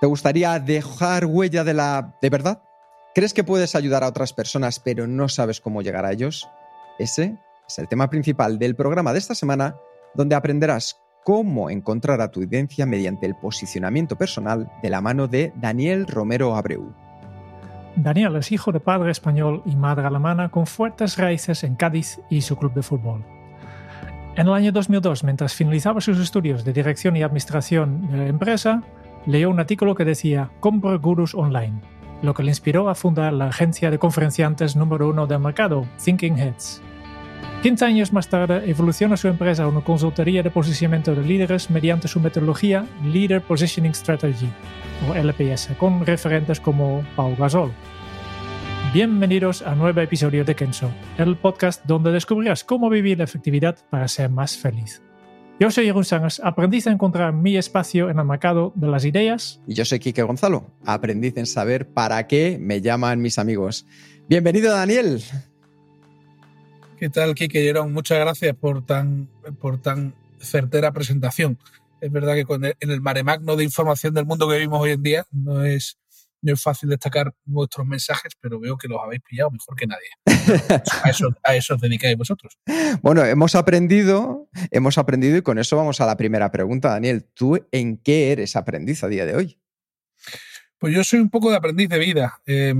¿Te gustaría dejar huella de la de verdad? ¿Crees que puedes ayudar a otras personas pero no sabes cómo llegar a ellos? Ese es el tema principal del programa de esta semana, donde aprenderás cómo encontrar a tu audiencia mediante el posicionamiento personal de la mano de Daniel Romero Abreu. Daniel es hijo de padre español y madre alemana con fuertes raíces en Cádiz y su club de fútbol. En el año 2002, mientras finalizaba sus estudios de dirección y administración de la empresa, leyó un artículo que decía Compra Gurus Online, lo que le inspiró a fundar la agencia de conferenciantes número uno del mercado, Thinking Heads. 15 años más tarde evoluciona su empresa a una consultoría de posicionamiento de líderes mediante su metodología Leader Positioning Strategy, o LPS, con referentes como Paul Gasol. Bienvenidos a un nuevo episodio de Kenso, el podcast donde descubrirás cómo vivir la efectividad para ser más feliz. Yo soy Jeroen Sangers, aprendiz a encontrar mi espacio en el mercado de las ideas. Y yo soy Quique Gonzalo, aprendiz en saber para qué me llaman mis amigos. Bienvenido, Daniel. ¿Qué tal, Quique Jerón? Muchas gracias por tan, por tan certera presentación. Es verdad que con en el mare magno de información del mundo que vivimos hoy en día no es, no es fácil destacar nuestros mensajes, pero veo que los habéis pillado mejor que nadie. A eso, a eso os dedicáis vosotros. Bueno, hemos aprendido, hemos aprendido y con eso vamos a la primera pregunta, Daniel. ¿Tú en qué eres aprendiz a día de hoy? Pues yo soy un poco de aprendiz de vida, eh,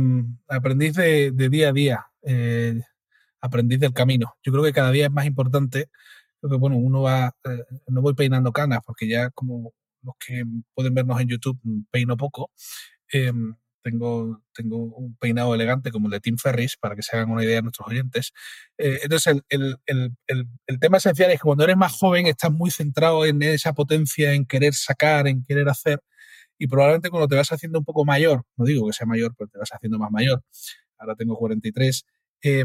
aprendiz de, de, día a día, eh, aprendiz del camino. Yo creo que cada día es más importante. Creo que, bueno, uno va, eh, no voy peinando canas, porque ya como los que pueden vernos en YouTube, peino poco. Eh, tengo, tengo un peinado elegante como el de Tim Ferris, para que se hagan una idea de nuestros oyentes. Eh, entonces, el, el, el, el, tema esencial es que cuando eres más joven estás muy centrado en esa potencia, en querer sacar, en querer hacer, y probablemente cuando te vas haciendo un poco mayor, no digo que sea mayor, pero te vas haciendo más mayor, ahora tengo 43, eh,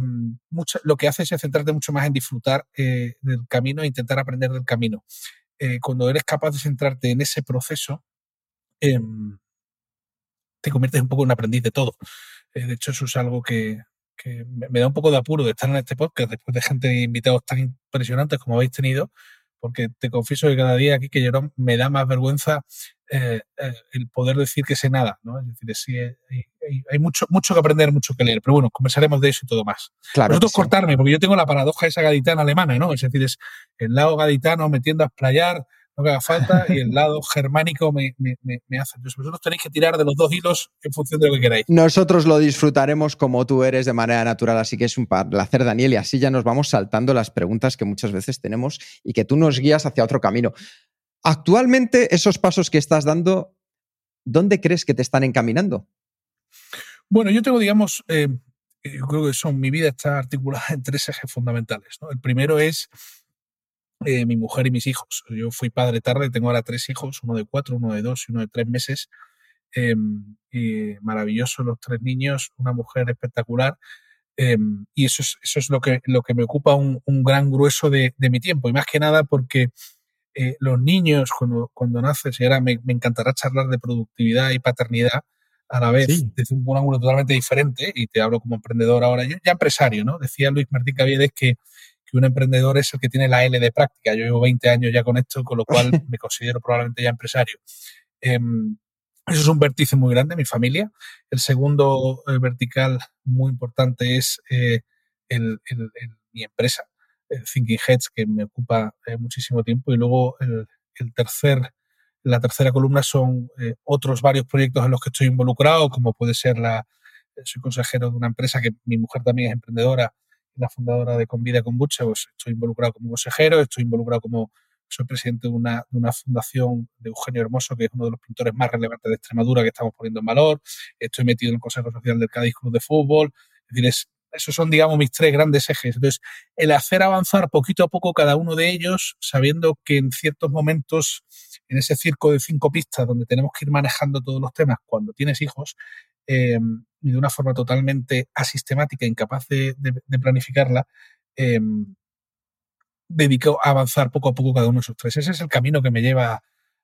mucho, lo que haces es centrarte mucho más en disfrutar eh, del camino e intentar aprender del camino. Eh, cuando eres capaz de centrarte en ese proceso, em, te conviertes un poco en un aprendiz de todo. Eh, de hecho, eso es algo que, que, me da un poco de apuro de estar en este podcast después de gente de invitados tan impresionantes como habéis tenido, porque te confieso que cada día aquí que Jerón me da más vergüenza eh, eh, el poder decir que sé nada, ¿no? Es decir, sí, hay, hay, mucho, mucho que aprender, mucho que leer, pero bueno, conversaremos de eso y todo más. Claro Vosotros sí. cortarme, porque yo tengo la paradoja esa gaditana alemana, ¿no? Es decir, es el lado gaditano me tiende a explayar, lo que haga falta, y el lado germánico me, me, me, me, hace. Entonces vosotros tenéis que tirar de los dos hilos en función de lo que queráis. Nosotros lo disfrutaremos como tú eres de manera natural, así que es un placer, Daniel, y así ya nos vamos saltando las preguntas que muchas veces tenemos y que tú nos guías hacia otro camino. Actualmente, esos pasos que estás dando, ¿dónde crees que te están encaminando? Bueno, yo tengo, digamos, eh, yo creo que son, mi vida está articulada en tres ejes fundamentales. ¿no? El primero es eh, mi mujer y mis hijos. Yo fui padre tarde, tengo ahora tres hijos, uno de cuatro, uno de dos y uno de tres meses. Eh, y maravilloso los tres niños, una mujer espectacular. Eh, y eso es, eso es lo, que, lo que me ocupa un, un gran grueso de, de, mi tiempo. Y más que nada porque eh, los niños, cuando, cuando naces, y ahora me, me, encantará charlar de productividad y paternidad a la vez, sí. desde un ángulo totalmente diferente, y te hablo como emprendedor ahora, yo ya empresario, ¿no? Decía Luis Martín Caviedes que que un emprendedor es el que tiene la L de práctica. Yo llevo 20 años ya con esto, con lo cual me considero probablemente ya empresario. Eh, eso es un vértice muy grande, mi familia. El segundo eh, vertical muy importante es eh, el, el, el, mi empresa, Thinking Heads, que me ocupa eh, muchísimo tiempo. Y luego el, tercer, la tercera columna son eh, otros varios proyectos en los que estoy involucrado, como puede ser la, soy consejero de una empresa que mi mujer también es emprendedora, la fundadora de Convida Kombucha, pues estoy involucrado como consejero, estoy involucrado como soy presidente de una, de una fundación de Eugenio Hermoso, que es uno de los pintores más relevantes de Extremadura que estamos poniendo en valor, estoy metido en el Consejo Social del Cádiz Club de Fútbol, es decir, es, Esos son, digamos, mis tres grandes ejes. Entonces, el hacer avanzar poquito a poco cada uno de ellos, sabiendo que en ciertos momentos, en ese circo de cinco pistas donde tenemos que ir manejando todos los temas cuando tienes hijos, eh, y de una forma totalmente asistemática, incapaz de, planificarla, eh, dedico a avanzar poco a poco cada uno de esos tres. Ese es el camino que me lleva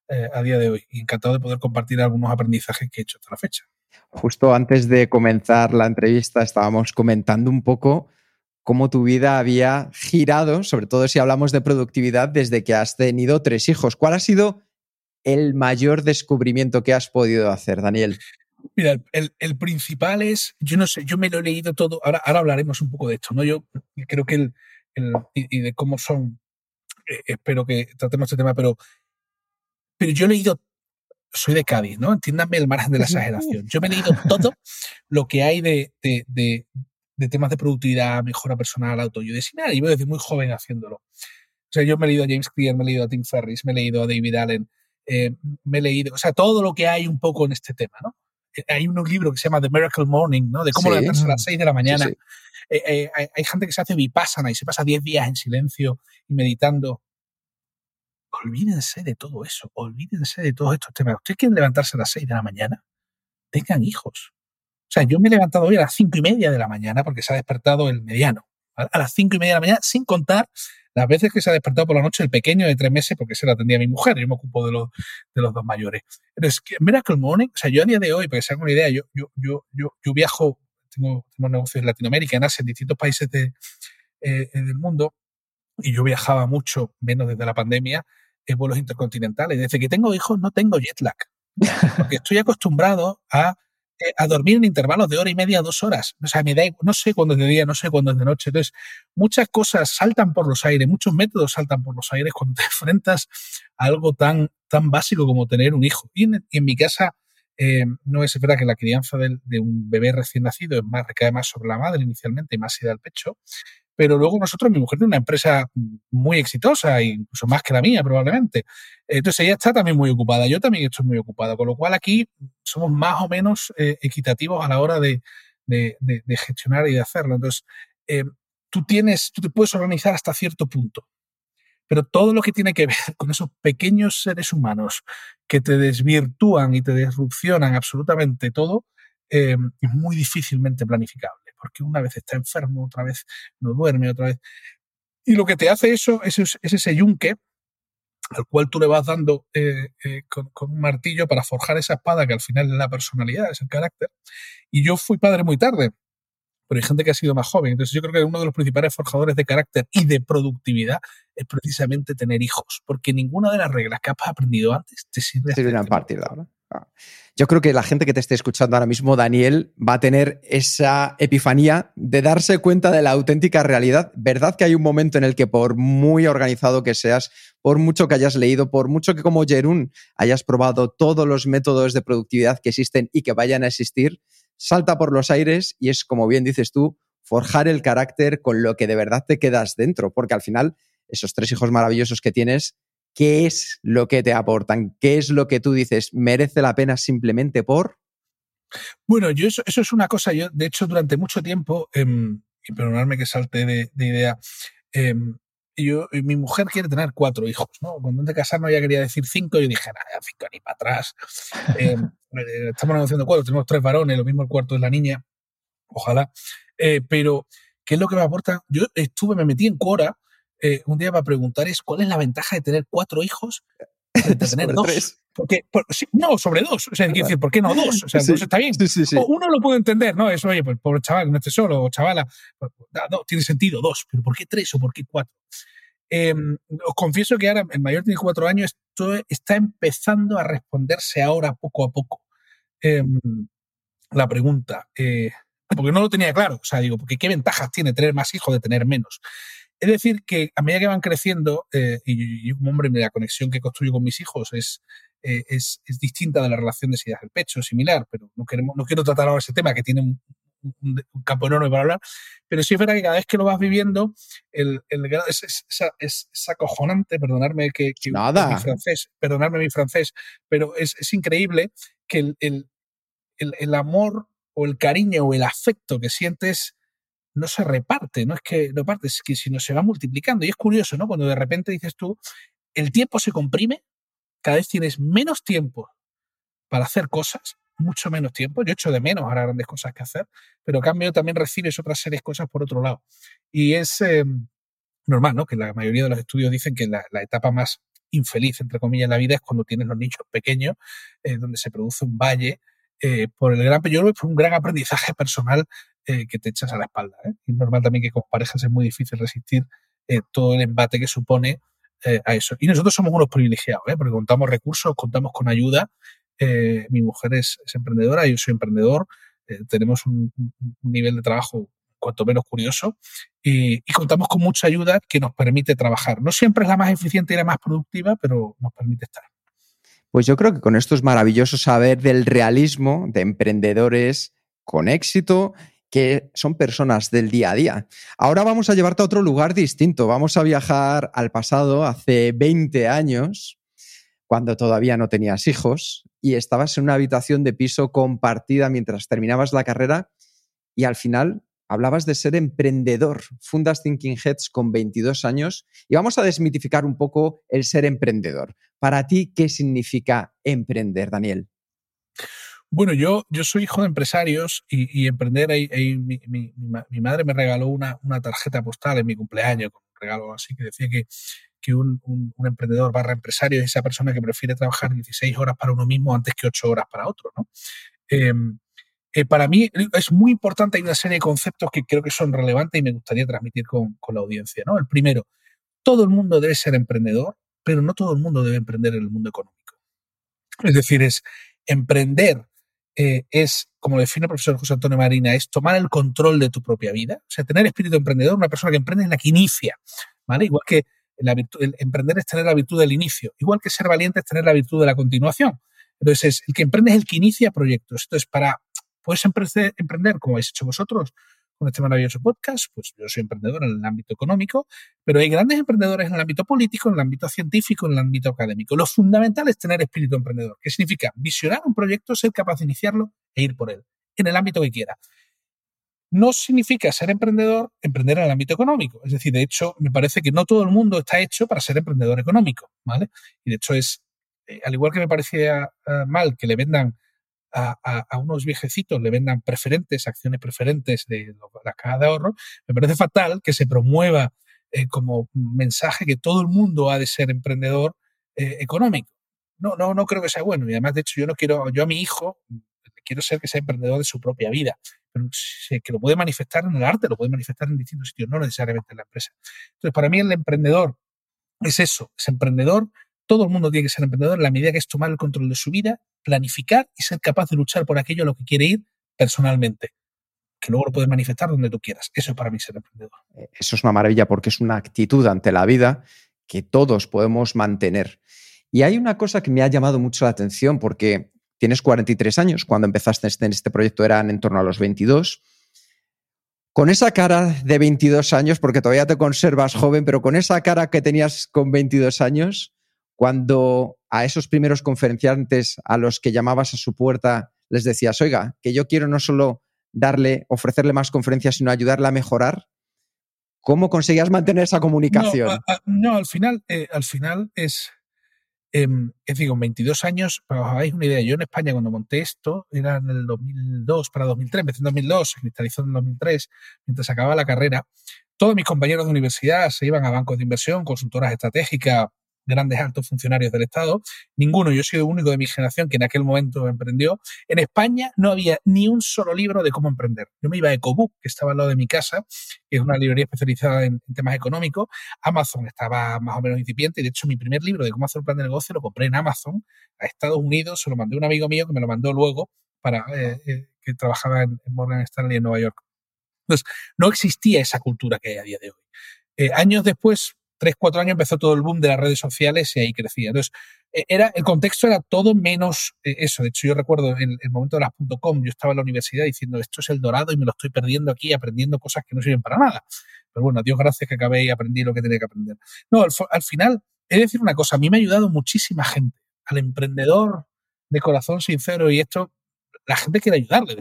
eh, a día de hoy. Encantado de poder compartir algunos aprendizajes que he hecho hasta la fecha. Justo antes de comenzar la entrevista estábamos comentando un poco cómo tu vida había girado, sobre todo si hablamos de productividad, desde que has tenido tres hijos. ¿Cuál ha sido el mayor descubrimiento que has podido hacer, Daniel? Mira, el, principal es, yo no sé, yo me lo he leído todo, ahora, ahora hablaremos un poco de esto, ¿no? Yo creo que el, y, de cómo son, eh, espero que tratemos este tema, pero, pero yo he leído soy de Cádiz, ¿no? Entiéndanme el margen de la exageración. Yo me he leído todo lo que hay de, de, de, temas de productividad, mejora personal, autoayuda. Y nada, voy desde muy joven haciéndolo. O sea, yo me he leído a James Clear, me he leído a Tim Ferriss, me he leído a David Allen, eh, me he leído, o sea, todo lo que hay un poco en este tema, ¿no? Eh, hay un libro que se llama The Miracle Morning, ¿no? De cómo levantarse a las 6 de la mañana. Eh, hay, hay, gente que se hace vipassana y se pasa 10 días en silencio y meditando olvídense de todo eso, olvídense de todos estos temas. ¿Ustedes quieren levantarse a las 6 de la mañana? Tengan hijos. O sea, yo me he levantado hoy a las cinco y media de la mañana porque se ha despertado el mediano. A las cinco y media de la mañana, sin contar las veces que se ha despertado por la noche el pequeño de tres meses porque se lo atendía mi mujer. Yo me ocupo de los, de los dos mayores. Entonces, Miracle Morning, o sea, yo a día de hoy, para que se hagan una idea, yo, yo, yo, yo, viajo, tengo, negocios en Latinoamérica, en en distintos países de, eh, del mundo, y yo viajaba mucho, menos desde la pandemia, en vuelos intercontinentales. Desde que tengo hijos no tengo jet lag, porque estoy acostumbrado a, eh, a dormir en intervalos de hora y media, dos horas. O sea, me da, no sé cuándo es de día, no sé cuándo es de noche. Entonces, muchas cosas saltan por los aires, muchos métodos saltan por los aires cuando te enfrentas a algo tan, tan básico como tener un hijo. Y en, mi casa, eh, no es verdad que la crianza de, un bebé recién nacido es más, recae más sobre la madre inicialmente y más ida al pecho, pero luego nosotros, mi mujer tiene una empresa muy exitosa, incluso más que la mía probablemente. Entonces ella está también muy ocupada, yo también estoy muy ocupado, con lo cual aquí somos más o menos eh, equitativos a la hora de, gestionar y de hacerlo. Entonces, eh, tú tienes, tú te puedes organizar hasta cierto punto, pero todo lo que tiene que ver con esos pequeños seres humanos que te desvirtúan y te disrupcionan absolutamente todo, eh, es muy difícilmente planificable porque una vez está enfermo, otra vez no duerme, otra vez. Y lo que te hace eso es, ese yunque al cual tú le vas dando eh, eh, con, un martillo para forjar esa espada que al final es la personalidad, es el carácter. Y yo fui padre muy tarde, pero hay gente que ha sido más joven. Entonces yo creo que uno de los principales forjadores de carácter y de productividad es precisamente tener hijos, porque ninguna de las reglas que has aprendido antes te sirve. Sirve a partir de ahora. Yo creo que la gente que te esté escuchando ahora mismo, Daniel, va a tener esa epifanía de darse cuenta de la auténtica realidad. ¿Verdad que hay un momento en el que por muy organizado que seas, por mucho que hayas leído, por mucho que como Jerún hayas probado todos los métodos de productividad que existen y que vayan a existir, salta por los aires y es, como bien dices tú, forjar el carácter con lo que de verdad te quedas dentro, porque al final esos tres hijos maravillosos que tienes ¿Qué es lo que te aportan? ¿Qué es lo que tú dices? ¿Merece la pena simplemente por? Bueno, yo eso, es una cosa, yo de hecho durante mucho tiempo, em, y perdonadme que salte de, idea, em, yo, mi mujer quiere tener cuatro hijos, ¿no? Cuando antes de casarnos ella quería decir cinco, yo dije, nada, cinco ni para atrás. Em, eh, estamos negociando cuatro, tenemos tres varones, lo mismo el cuarto es la niña, ojalá. Eh, pero, ¿qué es lo que me aporta? Yo estuve, me metí en Cora eh, un día para preguntar es cuál es la ventaja de tener cuatro hijos de tener dos. Porque, no, sobre dos. O sea, decir, ¿por qué no dos? O sea, dos está bien. o uno lo puede entender, ¿no? Es, oye, pues pobre chaval, no esté solo, o chavala. Pues, no, tiene sentido, dos. Pero ¿por qué tres o por qué cuatro? Em, os confieso que ahora el mayor tiene cuatro años, esto está empezando a responderse ahora poco a poco. Em, la pregunta. Eh, porque no lo tenía claro. O sea, digo, porque ¿qué ventajas tiene tener más hijos de tener menos? Es decir, que a medida que van creciendo, eh, y como hombre, la conexión que construyo con mis hijos es, eh, es, distinta de la relación de ideas del pecho, similar, pero no, queremos, no quiero tratar ahora ese tema que tiene un, campo enorme para hablar, pero sí es verdad que cada vez que lo vas viviendo, el, el es, es, acojonante, perdonarme que, Nada. mi francés, perdonarme mi francés, pero es, increíble que el, el, el amor o el cariño o el afecto que sientes no se reparte, no es que no parte, es que sino se va multiplicando. Y es curioso, ¿no? Cuando de repente dices tú, el tiempo se comprime, cada vez tienes menos tiempo para hacer cosas, mucho menos tiempo. Yo echo de menos ahora grandes cosas que hacer, pero a cambio también recibes otras series cosas por otro lado. Y es em, normal, ¿no? Que la mayoría de los estudios dicen que la, etapa más infeliz, entre comillas, en la vida es cuando tienes los nichos pequeños, eh, donde se produce un valle eh, por el gran, yo fue un gran aprendizaje personal eh, que te echas a la espalda. ¿eh? Es normal también que con parejas es muy difícil resistir todo el embate que supone a eso. Y nosotros somos unos privilegiados, porque contamos recursos, contamos con ayuda. mi mujer es, emprendedora, yo soy emprendedor, tenemos un, nivel de trabajo cuanto menos curioso y, y, contamos con mucha ayuda que nos permite trabajar. No siempre es la más eficiente y la más productiva, pero nos permite estar. Pues yo creo que con esto es maravilloso saber del realismo de emprendedores con éxito que son personas del día a día. Ahora vamos a llevarte a otro lugar distinto. Vamos a viajar al pasado, hace 20 años, cuando todavía no tenías hijos y estabas en una habitación de piso compartida mientras terminabas la carrera y al final hablabas de ser emprendedor. Fundas Thinking Heads con 22 años y vamos a desmitificar un poco el ser emprendedor. Para ti, ¿qué significa emprender, Daniel? Bueno, yo, yo soy hijo de empresarios y, emprender, mi, madre me regaló una, tarjeta postal en mi cumpleaños, con un regalo así que decía que, que un, emprendedor barra empresario es esa persona que prefiere trabajar 16 horas para uno mismo antes que 8 horas para otro. ¿no? Em, eh, para mí es muy importante, hay una serie de conceptos que creo que son relevantes y me gustaría transmitir con, la audiencia. ¿no? El primero, todo el mundo debe ser emprendedor, pero no todo el mundo debe emprender en el mundo económico. Es decir, es emprender eh, es, como define el profesor José Antonio Marina, es tomar el control de tu propia vida. O sea, tener espíritu emprendedor, una persona que emprende es la que inicia, ¿vale? Igual que la el emprender es tener la virtud del inicio, igual que ser valiente es tener la virtud de la continuación. Entonces, el que emprende es el que inicia proyectos. Entonces, para Puedes emprender como habéis hecho vosotros con este maravilloso podcast, pues yo soy emprendedor en el ámbito económico, pero hay grandes emprendedores en el ámbito político, en el ámbito científico, en el ámbito académico. Lo fundamental es tener espíritu emprendedor, que significa visionar un proyecto, ser capaz de iniciarlo e ir por él, en el ámbito que quiera. No significa ser emprendedor, emprender en el ámbito económico. Es decir, de hecho, me parece que no todo el mundo está hecho para ser emprendedor económico, ¿vale? Y de hecho es, eh, al igual que me parecía eh, mal que le vendan a, unos viejecitos le vendan preferentes, acciones preferentes de la caja de ahorro, me parece fatal que se promueva eh, como mensaje que todo el mundo ha de ser emprendedor eh, económico. No, no, no creo que sea bueno. Y además, de hecho, yo no quiero, yo a mi hijo quiero ser que sea emprendedor de su propia vida, que lo puede manifestar en el arte, lo puede manifestar en distintos sitios, no necesariamente en la empresa. Entonces, para mí el emprendedor es eso, es emprendedor todo el mundo tiene que ser emprendedor en la medida que es tomar el control de su vida, planificar y ser capaz de luchar por aquello a lo que quiere ir personalmente, que luego lo puedes manifestar donde tú quieras. Eso es para mí ser emprendedor. Eh, eso es una maravilla porque es una actitud ante la vida que todos podemos mantener. Y hay una cosa que me ha llamado mucho la atención porque tienes 43 años, cuando empezaste en este proyecto eran en torno a los 22. Con esa cara de 22 años, porque todavía te conservas joven, pero con esa cara que tenías con 22 años, cuando a esos primeros conferenciantes a los que llamabas a su puerta les decías, oiga, que yo quiero no solo darle, ofrecerle más conferencias, sino ayudarle a mejorar, ¿cómo conseguías mantener esa comunicación? No, al final, eh, al final es, eh, es digo, 22 años, para os hagáis una idea, yo en España cuando monté esto, era en el 2002 para 2003, empecé en 2002, se cristalizó en 2003, mientras acababa la carrera, todos mis compañeros de universidad se iban a bancos de inversión, consultoras estratégicas, grandes altos funcionarios del Estado. Ninguno, yo soy el único de mi generación que en aquel momento emprendió. En España no había ni un solo libro de cómo emprender. Yo me iba a Ecobook, que estaba al lado de mi casa, que es una librería especializada en, temas económicos. Amazon estaba más o menos incipiente y de hecho mi primer libro de cómo hacer un plan de negocio lo compré en Amazon a Estados Unidos, se lo mandé a un amigo mío que me lo mandó luego para eh, eh, que trabajaba en, Morgan Stanley en Nueva York. Entonces, no existía esa cultura que hay a día de hoy. Eh, años después, tres, cuatro años empezó todo el boom de las redes sociales y ahí crecía. Entonces, e, era, el contexto era todo menos eh, eso. De hecho, yo recuerdo en el momento de las .com, yo estaba en la universidad diciendo, esto es el dorado y me lo estoy perdiendo aquí aprendiendo cosas que no sirven para nada. Pero bueno, Dios gracias que acabé y aprendí lo que tenía que aprender. No, al, final, he de decir una cosa, a mí me ha ayudado muchísima gente, al emprendedor de corazón sincero y esto, la gente quiere ayudarle.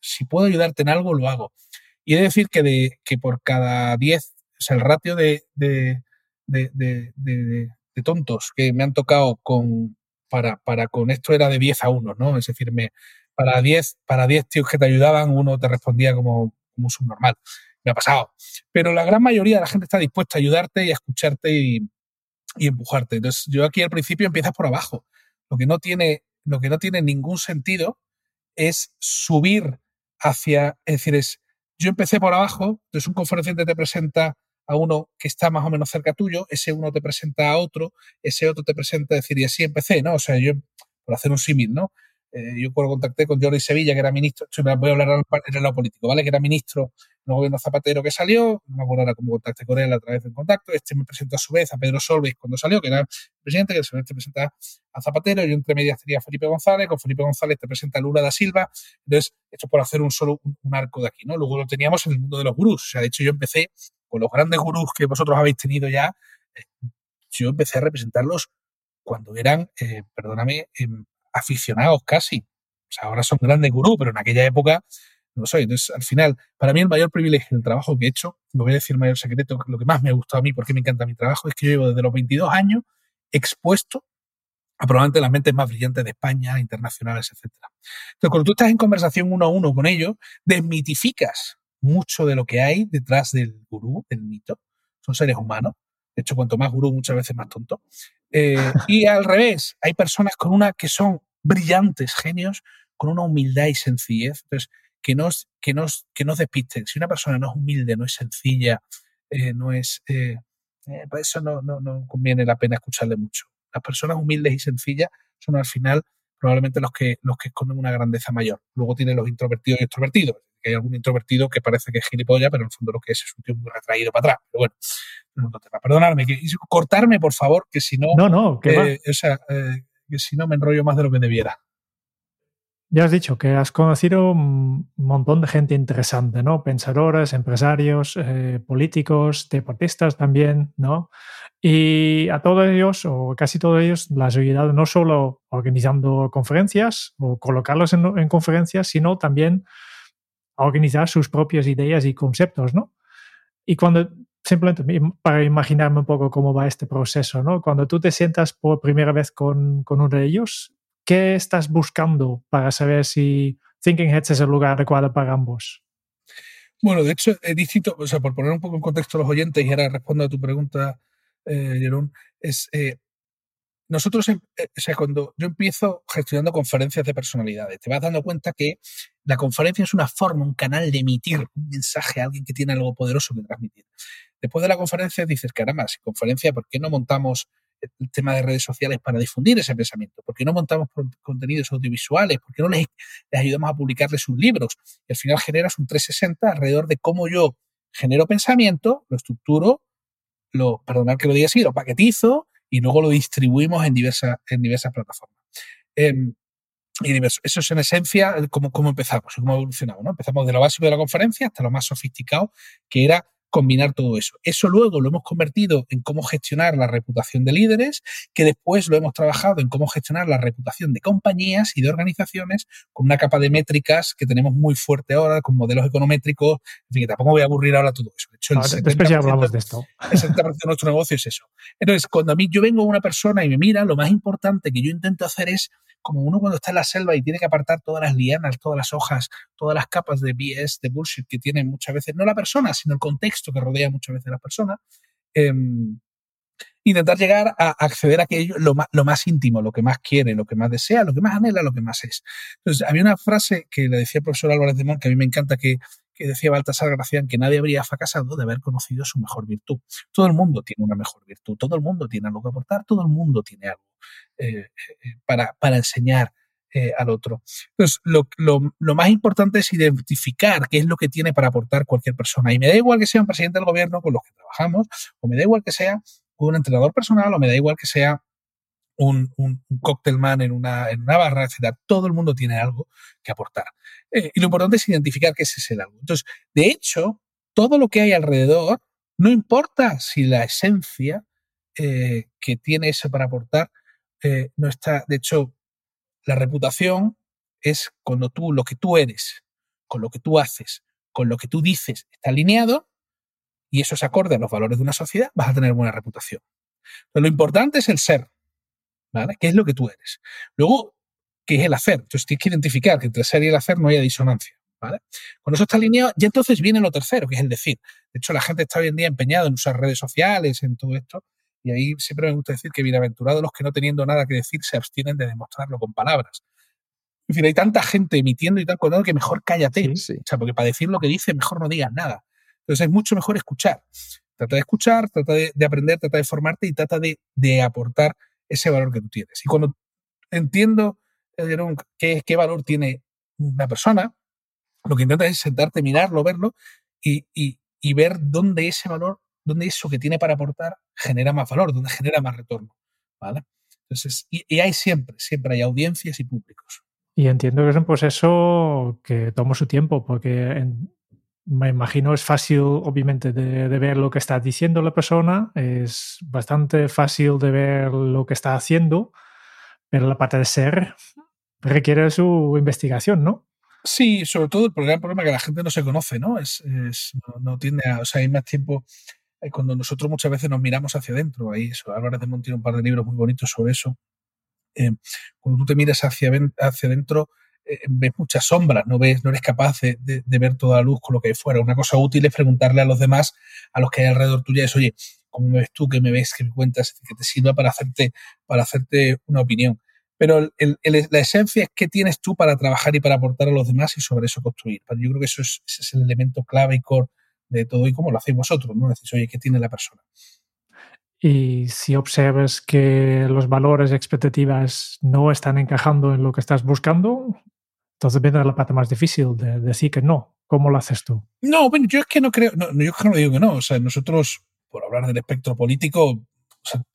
Si puedo ayudarte en algo, lo hago. Y he de decir que, de, que por cada 10, o sea, el ratio de, tontos que me han tocado con, para, para con esto era de 10 a 1, ¿no? Es decir, me, para 10 para 10 tíos que te ayudaban, uno te respondía como, como subnormal. Me ha pasado. Pero la gran mayoría de la gente está dispuesta a ayudarte y a escucharte y, y empujarte. Entonces, yo aquí al principio empiezas por abajo. Lo que no tiene, lo que no tiene ningún sentido es subir hacia, es decir, es, yo empecé por abajo, entonces un conferenciante te presenta a uno que está más o menos cerca tuyo, ese uno te presenta a otro, ese otro te presenta, es decir, y así empecé, ¿no? O sea, yo, por hacer un símil, ¿no? Eh, yo cuando contacté con Jordi Sevilla, que era ministro, voy a hablar en el lado político, ¿vale? Que era ministro en el gobierno Zapatero que salió, no me acuerdo ahora cómo contacté con él a través de contacto, este me presentó a su vez a Pedro Solves cuando salió, que era presidente, que se presenta a Zapatero, yo entre medias tenía a Felipe González, con Felipe González te presenta a Lula da Silva, entonces, esto por hacer un solo, un, arco de aquí, ¿no? Luego lo teníamos en el mundo de los gurús, o sea, de hecho yo empecé con los grandes gurús que vosotros habéis tenido ya, eh, yo empecé a representarlos cuando eran, eh, perdóname, em, aficionados casi, o sea, ahora son grandes gurús, pero en aquella época no soy. Entonces, al final, para mí el mayor privilegio del trabajo que he hecho, lo voy a decir mayor secreto, lo que más me ha gustado a mí, porque me encanta mi trabajo, es que yo llevo desde los 22 años expuesto a probablemente las mentes más brillantes de España, internacionales, etc. Entonces, cuando tú estás en conversación uno a uno con ellos, desmitificas mucho de lo que hay detrás del gurú, del mito. Son seres humanos. De hecho, cuanto más gurú, muchas veces más tonto. Eh, y al revés, hay personas con una que son brillantes genios con una humildad y sencillez. Entonces, que nos, que nos, que nos despisten. Si una persona no es humilde, no es sencilla, eh, no es... Eh, eh, eso no, no, no, conviene la pena escucharle mucho. Las personas humildes y sencillas son al final probablemente los que, los que esconden una grandeza mayor. Luego tienen los introvertidos y extrovertidos. hay algún introvertido que parece que es gilipollas, pero en el fondo lo que es es un tío muy retraído para atrás. Pero bueno, no. Perdonadme, que, cortarme, por favor, que si no... No, no, que o sea, que si no me enrollo más de lo que debiera. Ya has dicho que has conocido un montón de gente interesante, ¿no? Pensadores, empresarios, eh, políticos, deportistas también, ¿no? Y a todos ellos, o casi todos ellos, las ayudado no solo organizando conferencias o colocarlos en, en conferencias, sino también a organizar sus propias ideas y conceptos, ¿no? Y cuando simplemente para imaginarme un poco cómo va este proceso, ¿no? Cuando tú te sientas por primera vez con, con uno de ellos, ¿qué estás buscando para saber si Thinking Heads es el lugar adecuado para ambos? Bueno, de hecho, es distinto, o sea, por poner un poco en contexto a los oyentes y ahora respondo a tu pregunta, eh, Jerón, es eh, nosotros, em, eh, o sea, cuando yo empiezo gestionando conferencias de personalidades, te vas dando cuenta que la conferencia es una forma, un canal de emitir un mensaje a alguien que tiene algo poderoso que transmitir. Después de la conferencia dices, caramba, si conferencia, ¿por qué no montamos el tema de redes sociales para difundir ese pensamiento? ¿Por qué no montamos contenidos audiovisuales? ¿Por qué no les, ayudamos a publicarles sus libros? Y al final generas un 360 alrededor de cómo yo genero pensamiento, lo estructuro, lo, perdonad que lo diga así, lo paquetizo y luego lo distribuimos en diversas, en diversas plataformas. Em, y Eso es en esencia cómo, cómo empezamos, cómo evolucionamos. ¿no? Empezamos de lo básico de la conferencia hasta lo más sofisticado, que era combinar todo eso. Eso luego lo hemos convertido en cómo gestionar la reputación de líderes, que después lo hemos trabajado en cómo gestionar la reputación de compañías y de organizaciones con una capa de métricas que tenemos muy fuerte ahora, con modelos econométricos. En fin, que tampoco voy a aburrir ahora todo eso. De hecho, el después ya hablamos de esto. El 70% de nuestro negocio es eso. Entonces, cuando a mí yo vengo a una persona y me mira, lo más importante que yo intento hacer es como uno cuando está en la selva y tiene que apartar todas las lianas, todas las hojas, todas las capas de BS, de bullshit que tiene muchas veces, no la persona, sino el contexto que rodea muchas veces a la persona, em, intentar llegar a acceder a aquello lo más, lo más íntimo, lo que más quiere, lo que más desea, lo que más anhela, lo que más es. Entonces, había una frase que le decía el profesor Álvarez de Mon, que a mí me encanta, que, que decía Baltasar Gracián, que nadie habría fracasado de haber conocido su mejor virtud. Todo el mundo tiene una mejor virtud, todo el mundo tiene algo que aportar, todo el mundo tiene algo eh, eh, para, para, enseñar eh, al otro. Entonces, lo, lo, lo, más importante es identificar qué es lo que tiene para aportar cualquier persona. Y me da igual que sea un presidente del gobierno con los que trabajamos, o me da igual que sea un entrenador personal, o me da igual que sea un, un, man en una, en una barra, etc. Todo el mundo tiene algo que aportar. y lo importante es identificar qué es ese algo. Entonces, de hecho, todo lo que hay alrededor, no importa si la esencia que tiene eso para aportar eh, no está, de hecho, la reputación es cuando tú, lo que tú eres, con lo que tú haces, con lo que tú dices está alineado y eso es acorde a los valores de una sociedad, vas a tener buena reputación. Pero lo importante es el ser, ¿vale? ¿Qué es lo que tú eres? Luego, ¿qué es el hacer? Entonces tienes que identificar que entre ser y el hacer no haya disonancia. ¿Vale? Cuando eso está alineado, y entonces viene lo tercero, que es el decir. De hecho, la gente está hoy en día empeñada en usar redes sociales, en todo esto, y ahí siempre me gusta decir que bienaventurados los que no teniendo nada que decir se abstienen de demostrarlo con palabras. En fin, hay tanta gente emitiendo y tal contando que mejor cállate. O sea, porque para decir lo que dice, mejor no digas nada. Entonces es mucho mejor escuchar. Trata de escuchar, trata de, aprender, trata de formarte y trata de, aportar ese valor que tú tienes. Y cuando entiendo, eh, qué, qué valor tiene una persona, lo que intentas es sentarte, mirarlo, verlo y, ver dónde ese valor, dónde eso que tiene para aportar genera más valor, dónde genera más retorno. ¿vale? Entonces, y, hay siempre, siempre hay audiencias y públicos. Y entiendo que es un proceso que toma su tiempo, porque me imagino es fácil, obviamente, de, ver lo que está diciendo la persona, es bastante fácil de ver lo que está haciendo, pero la parte de ser requiere su investigación, ¿no? Sí, sobre todo el gran problema que la gente no se conoce, ¿no? Es, no, tiene, a, o sea, hay más tiempo eh, cuando nosotros muchas veces nos miramos hacia adentro. Ahí Álvarez de Monti tiene un par de libros muy bonitos sobre eso. Eh, cuando tú te miras hacia, hacia adentro, eh, ves muchas sombras, no ves, no eres capaz de, ver toda la luz con lo que hay fuera. Una cosa útil es preguntarle a los demás, a los que hay alrededor tuya, es, oye, ¿cómo me ves tú? ¿Qué me ves? ¿Qué me cuentas? Que te sirva para hacerte, para hacerte una opinión pero la esencia es qué tienes tú para trabajar y para aportar a los demás y sobre eso construir. Yo creo que eso es, el elemento clave y core de todo y cómo lo hacéis vosotros, ¿no? Decís, oye, ¿qué tiene la persona? Y si observas que los valores y expectativas no están encajando en lo que estás buscando, entonces viene la parte más difícil de decir que no. ¿Cómo lo haces tú? No, bueno, yo es que no creo, no, yo es que no digo que no. O sea, nosotros, por hablar del espectro político,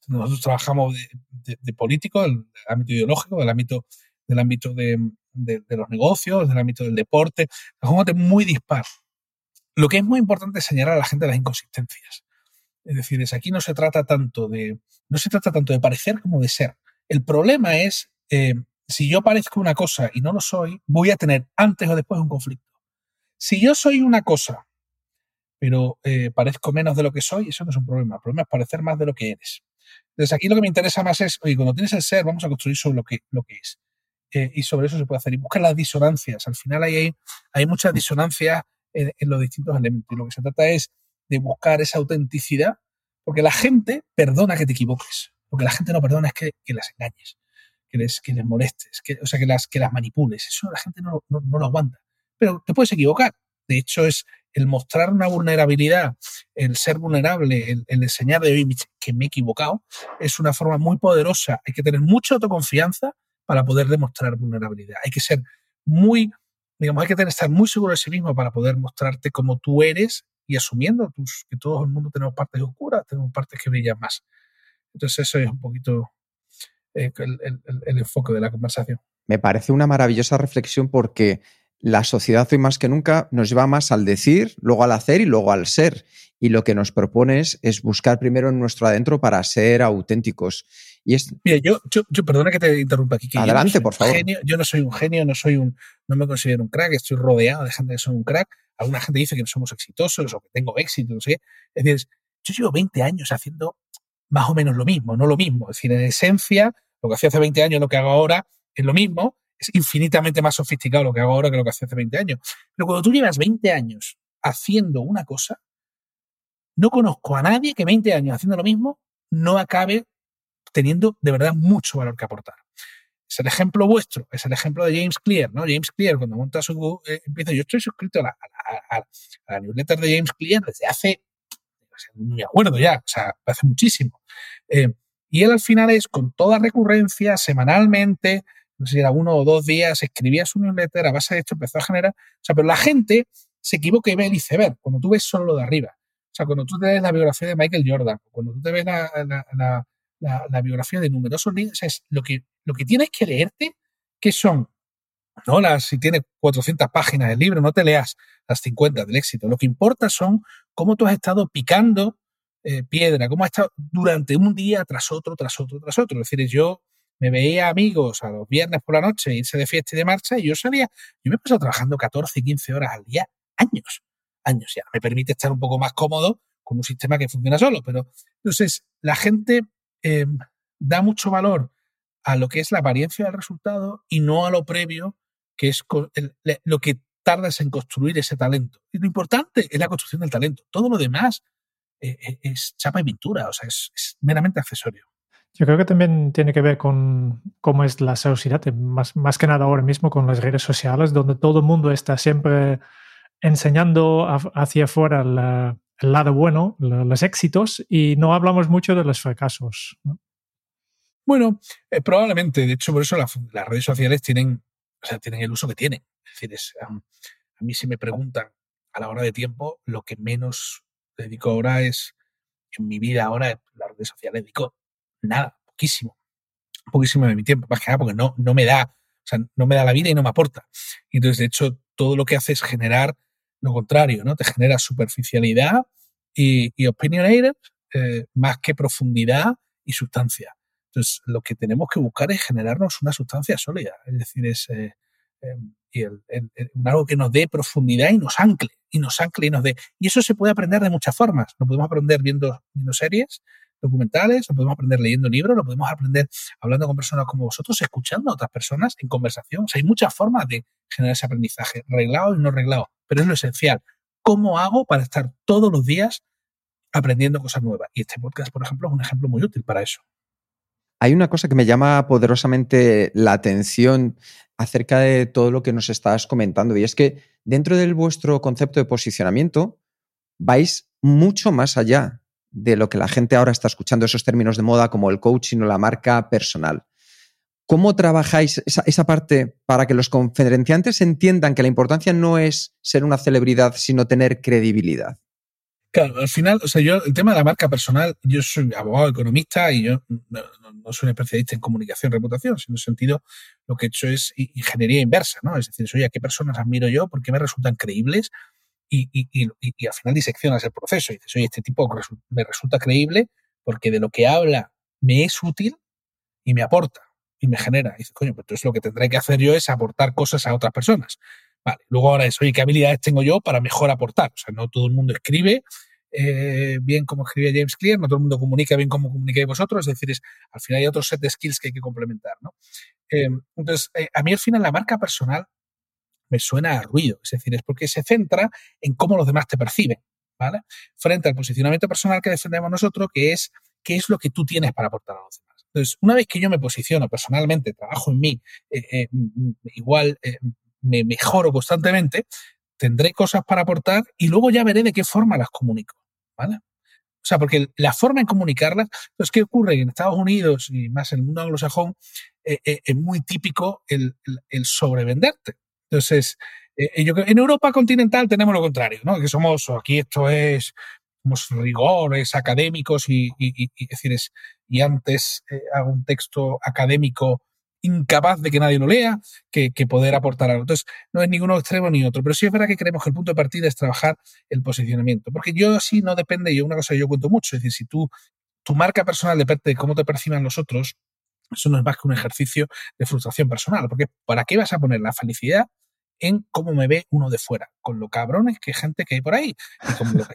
nosotros trabajamos de, político, del ámbito ideológico, del ámbito, del ámbito de, los negocios, del ámbito del deporte, es muy dispar. Lo que es muy importante es señalar a la gente las inconsistencias. Es decir, es, aquí no se trata tanto de, no se trata tanto de parecer como de ser. El problema es, eh, si yo parezco una cosa y no lo soy, voy a tener antes o después un conflicto. Si yo soy una cosa pero eh, parezco menos de lo que soy, eso no es un problema. El problema es parecer más de lo que eres. Entonces, aquí lo que me interesa más es, oye, cuando tienes el ser, vamos a construir sobre lo que, lo que es. Eh, y sobre eso se puede hacer. Y busca las disonancias. Al final hay, hay muchas disonancias en, los distintos elementos. Y lo que se trata es de buscar esa autenticidad, porque la gente perdona que te equivoques. Lo que la gente no perdona es que, que las engañes, que les, que les molestes, que, o sea, que las, que las manipules. Eso la gente no, no, no lo aguanta. Pero te puedes equivocar. De hecho, es el mostrar una vulnerabilidad, el ser vulnerable, el, enseñar de hoy que me he equivocado, es una forma muy poderosa. Hay que tener mucha autoconfianza para poder demostrar vulnerabilidad. Hay que ser muy, digamos, hay que tener, estar muy seguro de sí mismo para poder mostrarte como tú eres y asumiendo tus, que todo el mundo tenemos partes oscuras, tenemos partes que brillan más. Entonces eso es un poquito eh, el enfoque de la conversación. Me parece una maravillosa reflexión porque la sociedad hoy más que nunca nos lleva más al decir, luego al hacer y luego al ser. Y lo que nos propones es buscar primero en nuestro adentro para ser auténticos. Y es... Mira, yo, yo, perdona que te interrumpa aquí. Adelante, por favor. yo no soy un genio, no soy un, no me considero un crack, estoy rodeado de gente que son un crack. Alguna gente dice que no somos exitosos o que tengo éxito, no sé Es decir, yo llevo 20 años haciendo más o menos lo mismo, no lo mismo. Es decir, en esencia, lo que hacía hace 20 años, lo que hago ahora, es lo mismo, es infinitamente más sofisticado lo que hago ahora que lo que hacía hace 20 años. Pero cuando tú llevas 20 años haciendo una cosa, no conozco a nadie que 20 años haciendo lo mismo no acabe teniendo de verdad mucho valor que aportar. Es el ejemplo vuestro, es el ejemplo de James Clear, ¿no? James Clear, cuando monta su. Eh, empieza, yo estoy suscrito a la, newsletter de James Clear desde hace. Me acuerdo ya, o sea, hace muchísimo. Eh, y él al final es con toda recurrencia, semanalmente, no sé si era uno o dos días, escribía su newsletter, a base de esto empezó a generar, o sea, pero la gente se equivoca y ve el iceberg, cuando tú ves solo lo de arriba. O sea, cuando tú te ves la biografía de Michael Jordan, cuando tú te ves la, biografía de numerosos líderes, es lo que, lo que tienes que leerte, que son, no las, si tienes 400 páginas del libro, no te leas las 50 del éxito. Lo que importa son cómo tú has estado picando eh, piedra, cómo has estado durante un día tras otro, tras otro, tras otro. Es decir, yo me veía amigos a los viernes por la noche irse de fiesta y de marcha y yo salía, yo me he pasado trabajando 14, 15 horas al día, años. años ya. Me permite estar un poco más cómodo con un sistema que funciona solo. Pero entonces, la gente eh, da mucho valor a lo que es la apariencia del resultado y no a lo previo, que es lo que tardas en construir ese talento. Y lo importante es la construcción del talento. Todo lo demás eh, eh, es chapa y pintura, o sea, es, meramente accesorio. Yo creo que también tiene que ver con cómo es la sociedad, más, más que nada ahora mismo con las redes sociales, donde todo el mundo está siempre enseñando hacia afuera el lado bueno, los éxitos, y no hablamos mucho de los fracasos. Bueno, eh, probablemente, de hecho, por eso las redes sociales tienen, o sea, tienen el uso que tienen. Es decir, es, a mí si me preguntan a la hora de tiempo, lo que menos dedico ahora es, en mi vida ahora, las redes sociales dedico nada, poquísimo, poquísimo de mi tiempo, más que nada porque no, no me da, o sea, no me da la vida y no me aporta. entonces, de hecho, todo lo que hace es generar lo contrario, ¿no? Te genera superficialidad y, y opinionated eh, más que profundidad y sustancia. Entonces, lo que tenemos que buscar es generarnos una sustancia sólida, es decir, es eh, y el, algo que nos dé profundidad y nos ancle, y nos ancle y nos dé. Y eso se puede aprender de muchas formas. Lo podemos aprender viendo, viendo series, documentales, lo podemos aprender leyendo libros, lo podemos aprender hablando con personas como vosotros, escuchando a otras personas en conversación. O sea, hay muchas formas de generar ese aprendizaje, reglado y no reglado, pero es lo esencial. ¿Cómo hago para estar todos los días aprendiendo cosas nuevas? Y este podcast, por ejemplo, es un ejemplo muy útil para eso. Hay una cosa que me llama poderosamente la atención acerca de todo lo que nos estás comentando y es que dentro de vuestro concepto de posicionamiento vais mucho más allá de lo que la gente ahora está escuchando, esos términos de moda como el coaching o la marca personal. ¿Cómo trabajáis esa, esa, parte para que los conferenciantes entiendan que la importancia no es ser una celebridad, sino tener credibilidad? Claro, al final, o sea, yo, el tema de la marca personal, yo soy abogado, economista y yo no, soy un especialista en comunicación, reputación, sino en sentido, lo que he hecho es ingeniería inversa, ¿no? Es decir, oye, ¿a qué personas admiro yo? ¿Por qué me resultan creíbles? Y, y, y, al final diseccionas el proceso y dices, oye, este tipo me resulta creíble porque de lo que habla me es útil y me aporta y me genera. Y dices, coño, pues entonces lo que tendré que hacer yo es aportar cosas a otras personas. Vale, luego ahora es, oye, ¿qué habilidades tengo yo para mejor aportar? O sea, no todo el mundo escribe eh, bien como escribe James Clear, no todo el mundo comunica bien como comunicáis vosotros, es decir, es, al final hay otro set de skills que hay que complementar, ¿no? Eh, entonces, eh, a mí al final la marca personal me suena a ruido, es decir, es porque se centra en cómo los demás te perciben, ¿vale? Frente al posicionamiento personal que defendemos nosotros, que es qué es lo que tú tienes para aportar a los demás. Entonces, una vez que yo me posiciono personalmente, trabajo en mí, igual me mejoro constantemente, tendré cosas para aportar y luego ya veré de qué forma las comunico, ¿vale? O sea, porque la forma en comunicarlas, pues, ¿qué ocurre? En Estados Unidos y más en el mundo anglosajón, eh, eh, es muy típico el, sobrevenderte. Entonces, eh, en Europa continental tenemos lo contrario, ¿no? Que somos, aquí esto es, somos rigores académicos y, decir, es, y antes hago un texto académico incapaz de que nadie lo lea, que, poder aportar algo. Entonces, no es ninguno extremo ni otro, pero sí es verdad que creemos que el punto de partida es trabajar el posicionamiento, porque yo así no depende, yo una cosa que yo cuento mucho, es decir, si tú, tu marca personal depende de cómo te perciban los otros, eso no es más que un ejercicio de frustración personal, porque ¿para qué vas a poner la felicidad en cómo me ve uno de fuera, con lo cabrones que gente que hay por ahí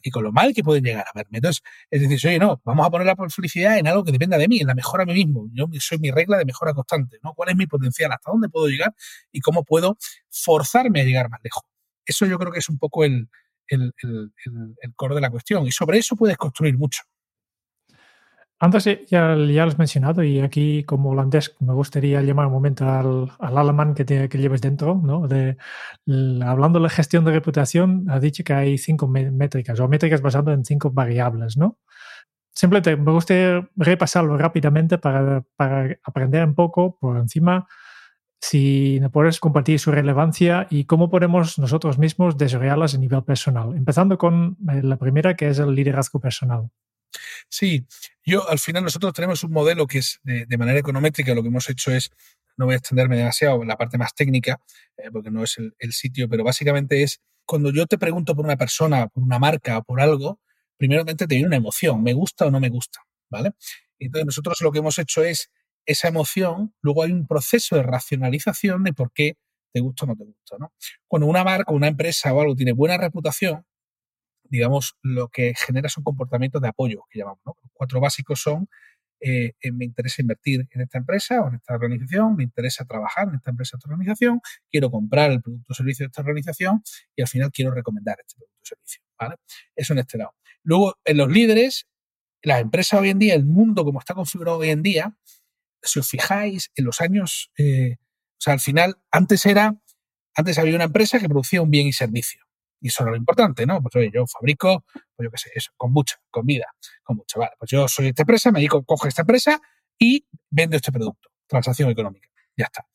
y con, lo, mal que pueden llegar a verme. Entonces, es decir, oye, no, vamos a poner la felicidad en algo que dependa de mí, en la mejora a mí mismo. Yo soy mi regla de mejora constante, ¿no? ¿Cuál es mi potencial? ¿Hasta dónde puedo llegar? Y cómo puedo forzarme a llegar más lejos. Eso yo creo que es un poco el, el, el, el core de la cuestión. Y sobre eso puedes construir mucho. Antes ya, ya lo has mencionado y aquí como holandés me gustaría llamar un momento al, al alemán que, que lleves dentro, ¿no? De, hablando de la gestión de reputación, ha dicho que hay cinco métricas o métricas basadas en cinco variables, ¿no? Simplemente me gustaría repasarlo rápidamente para, para aprender un poco por encima si me puedes compartir su relevancia y cómo podemos nosotros mismos desarrollarlas a nivel personal. Empezando con eh, la primera, que es el liderazgo personal. Sí, yo al final nosotros tenemos un modelo que es de, manera econométrica, lo que hemos hecho es, no voy a extenderme demasiado en la parte más técnica, eh, porque no es el, sitio, pero básicamente es cuando yo te pregunto por una persona, por una marca o por algo, primeramente te viene una emoción, me gusta o no me gusta, ¿vale? Entonces nosotros lo que hemos hecho es esa emoción, luego hay un proceso de racionalización de por qué te gusta o no te gusta, ¿no? Cuando una marca, una empresa o algo tiene buena reputación, digamos, lo que genera son comportamientos de apoyo, que llamamos. ¿no? Los cuatro básicos son, eh, eh, me interesa invertir en esta empresa o en esta organización, me interesa trabajar en esta empresa o esta organización, quiero comprar el producto o servicio de esta organización y al final quiero recomendar este producto o servicio. ¿vale? Eso en este lado. Luego, en los líderes, las empresas hoy en día, el mundo como está configurado hoy en día, si os fijáis, en los años, eh, o sea, al final, antes era, antes había una empresa que producía un bien y servicio. Y eso era lo importante, ¿no? Pues oye, yo fabrico, pues yo qué sé, eso, con mucha, con vida, con mucha. Vale, pues yo soy esta empresa, me digo, coge esta empresa y vendo este producto. Transacción económica. Ya está.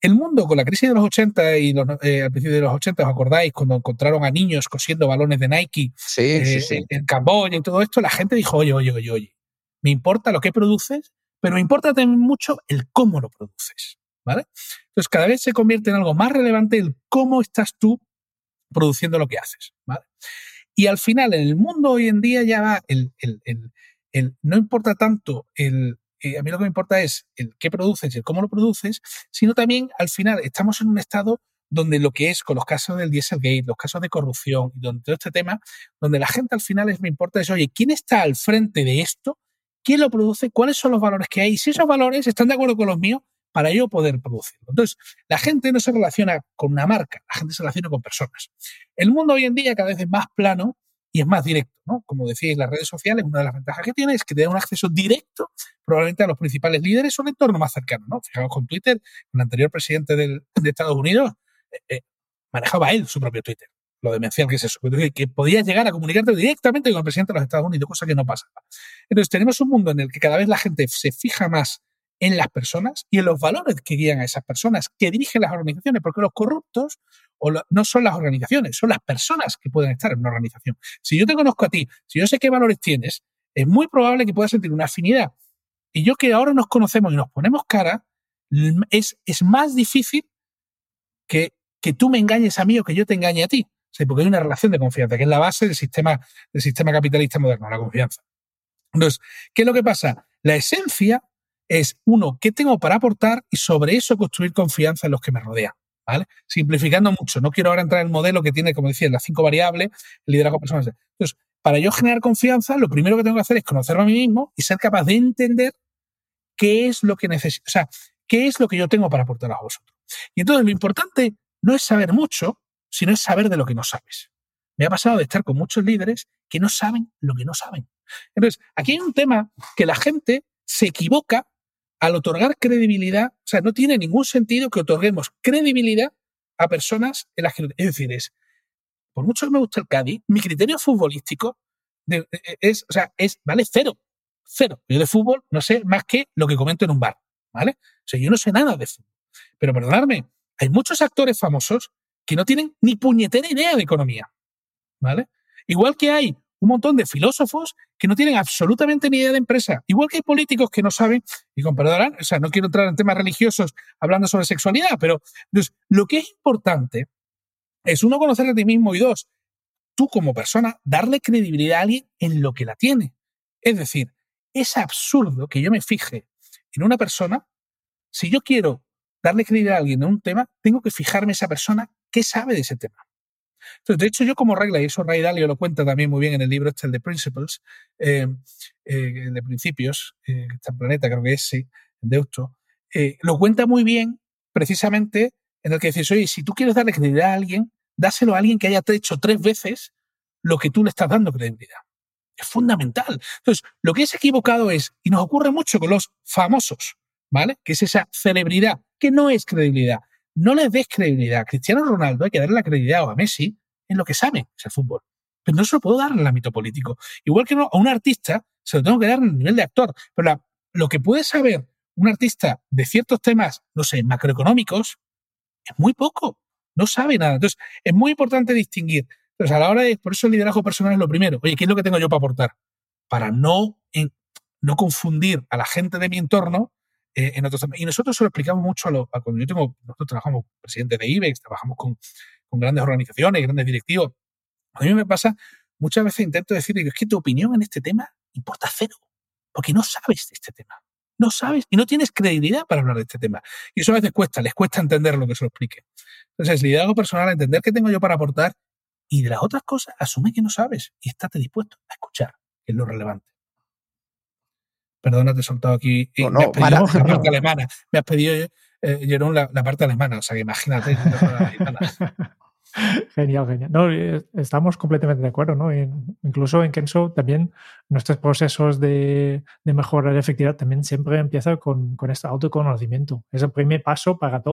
El mundo con la crisis de los 80 y eh, al principio de los 80, ¿os acordáis? Cuando encontraron a niños cosiendo balones de Nike eh, en Camboya y todo esto, la gente dijo, oye, oye, oye, oye, me importa lo que produces, pero me importa también mucho el cómo lo produces. ¿Vale? Entonces, cada vez se convierte en algo más relevante el cómo estás tú produciendo lo que haces. Y al final, en el mundo hoy en día ya va el, el, el, no importa tanto el, eh, a mí lo que me importa es el qué produces y el cómo lo produces, sino también al final estamos en un estado donde lo que es con los casos del Dieselgate, los casos de corrupción y todo este tema, donde la gente al final es, me importa es, oye, ¿quién está al frente de esto? ¿Quién lo produce? ¿Cuáles son los valores que hay? Si esos valores están de acuerdo con los míos, para yo poder producirlo. Entonces, la gente no se relaciona con una marca, la gente se relaciona con personas. El mundo hoy en día cada vez es más plano y es más directo, ¿no? Como decíais, las redes sociales, una de las ventajas que tiene es que te da un acceso directo probablemente a los principales líderes o el entorno más cercano, ¿no? Fijaos con Twitter, el anterior presidente de Estados Unidos eh, eh, manejaba él su propio Twitter. Lo demencial que es eso, que podías llegar a comunicarte directamente con el presidente de los Estados Unidos, cosa que no pasa. Entonces, tenemos un mundo en el que cada vez la gente se fija más en las personas y en los valores que guían a esas personas, que dirigen las organizaciones, porque los corruptos no son las organizaciones, son las personas que pueden estar en una organización. Si yo te conozco a ti, si yo sé qué valores tienes, es muy probable que puedas sentir una afinidad. Y yo que ahora nos conocemos y nos ponemos cara, es, es más difícil que, que tú me engañes a mí o que yo te engañe a ti. porque hay una relación de confianza, que es la base del sistema, del sistema capitalista moderno, la confianza. Entonces, ¿qué es lo que pasa? La esencia es, uno, ¿qué tengo para aportar? Y sobre eso construir confianza en los que me rodean. ¿Vale? Simplificando mucho, no quiero ahora entrar en el modelo que tiene, como decía, las cinco variables, el liderazgo personal. Entonces, para yo generar confianza, lo primero que tengo que hacer es conocerme a mí mismo y ser capaz de entender qué es lo que necesito, o sea, qué es lo que yo tengo para aportar a vosotros. Y entonces lo importante no es saber mucho, sino es saber de lo que no sabes. Me ha pasado de estar con muchos líderes que no saben lo que no saben. Entonces, aquí hay un tema que la gente se equivoca al otorgar credibilidad, o sea, no tiene ningún sentido que otorguemos credibilidad a personas en las que... Es decir, es, por mucho que me guste el Cádiz, mi criterio futbolístico e, e, es, o sea, es, vale cero, cero. Yo de fútbol no sé más que lo que comento en un bar, ¿vale? O sea, yo no sé nada de fútbol. Pero perdonadme, hay muchos actores famosos que no tienen ni puñetera idea de economía, ¿vale? Igual que hay un montón de filósofos que no tienen absolutamente ni idea de empresa. Igual que hay políticos que no saben, y con perdón, o sea, no quiero entrar en temas religiosos hablando sobre sexualidad, pero entonces, lo que es importante es uno conocer a ti mismo y dos, tú como persona, darle credibilidad a alguien en lo que la tiene. Es decir, es absurdo que yo me fije en una persona, si yo quiero darle credibilidad a alguien en un tema, tengo que fijarme esa persona que sabe de ese tema. Entonces, de hecho, yo como regla, y eso Ray Dalio lo cuenta también muy bien en el libro este, el de Principles, eh, eh, de principios, eh, Planeta, creo que es, sí, de Deusto, eh, lo cuenta muy bien precisamente en el que dices, oye, si tú quieres darle credibilidad a alguien, dáselo a alguien que haya hecho tres veces lo que tú le estás dando credibilidad. Es fundamental. Entonces, lo que es equivocado es, y nos ocurre mucho con los famosos, ¿vale? Que es esa celebridad, que no es credibilidad no le des credibilidad. A Cristiano Ronaldo hay que darle la credibilidad o a Messi en lo que sabe, es el fútbol. Pero no se lo puedo dar en el ámbito político. Igual que a un artista, se lo tengo que dar en el nivel de actor. Pero lo que puede saber un artista de ciertos temas, no sé, macroeconómicos, es muy poco. No sabe nada. Entonces, es muy importante distinguir. Entonces, a la hora de, por eso el liderazgo personal es lo primero. Oye, ¿qué es lo que tengo yo para aportar? Para no, no confundir a la gente de mi entorno eh, en otros Y nosotros se lo explicamos mucho a, cuando yo tengo, nosotros trabajamos presidente de IBEX, trabajamos con, con grandes organizaciones, grandes directivos. A mí me pasa, muchas veces intento decirle que es que tu opinión en este tema importa cero, porque no sabes de este tema. No sabes y no tienes credibilidad para hablar de este tema. Y eso a veces cuesta, les cuesta entender lo que se lo explique. Entonces, liderazgo personal, entender qué tengo yo para aportar Y de las otras cosas, asume que no sabes y estate dispuesto a escuchar, que es lo relevante. Perdona, te he soltado aquí. No, me has no, pedido para. la parte alemana. Me has pedido, eh, Jerón, la, la parte alemana. O sea, que imagínate. Genial, genial. No, eh, estamos completamente de acuerdo, ¿no? En- incluso en Kenso también nuestros procesos de, de mejora de efectividad también siempre empieza con, con este autoconocimiento. Es el primer paso para todo.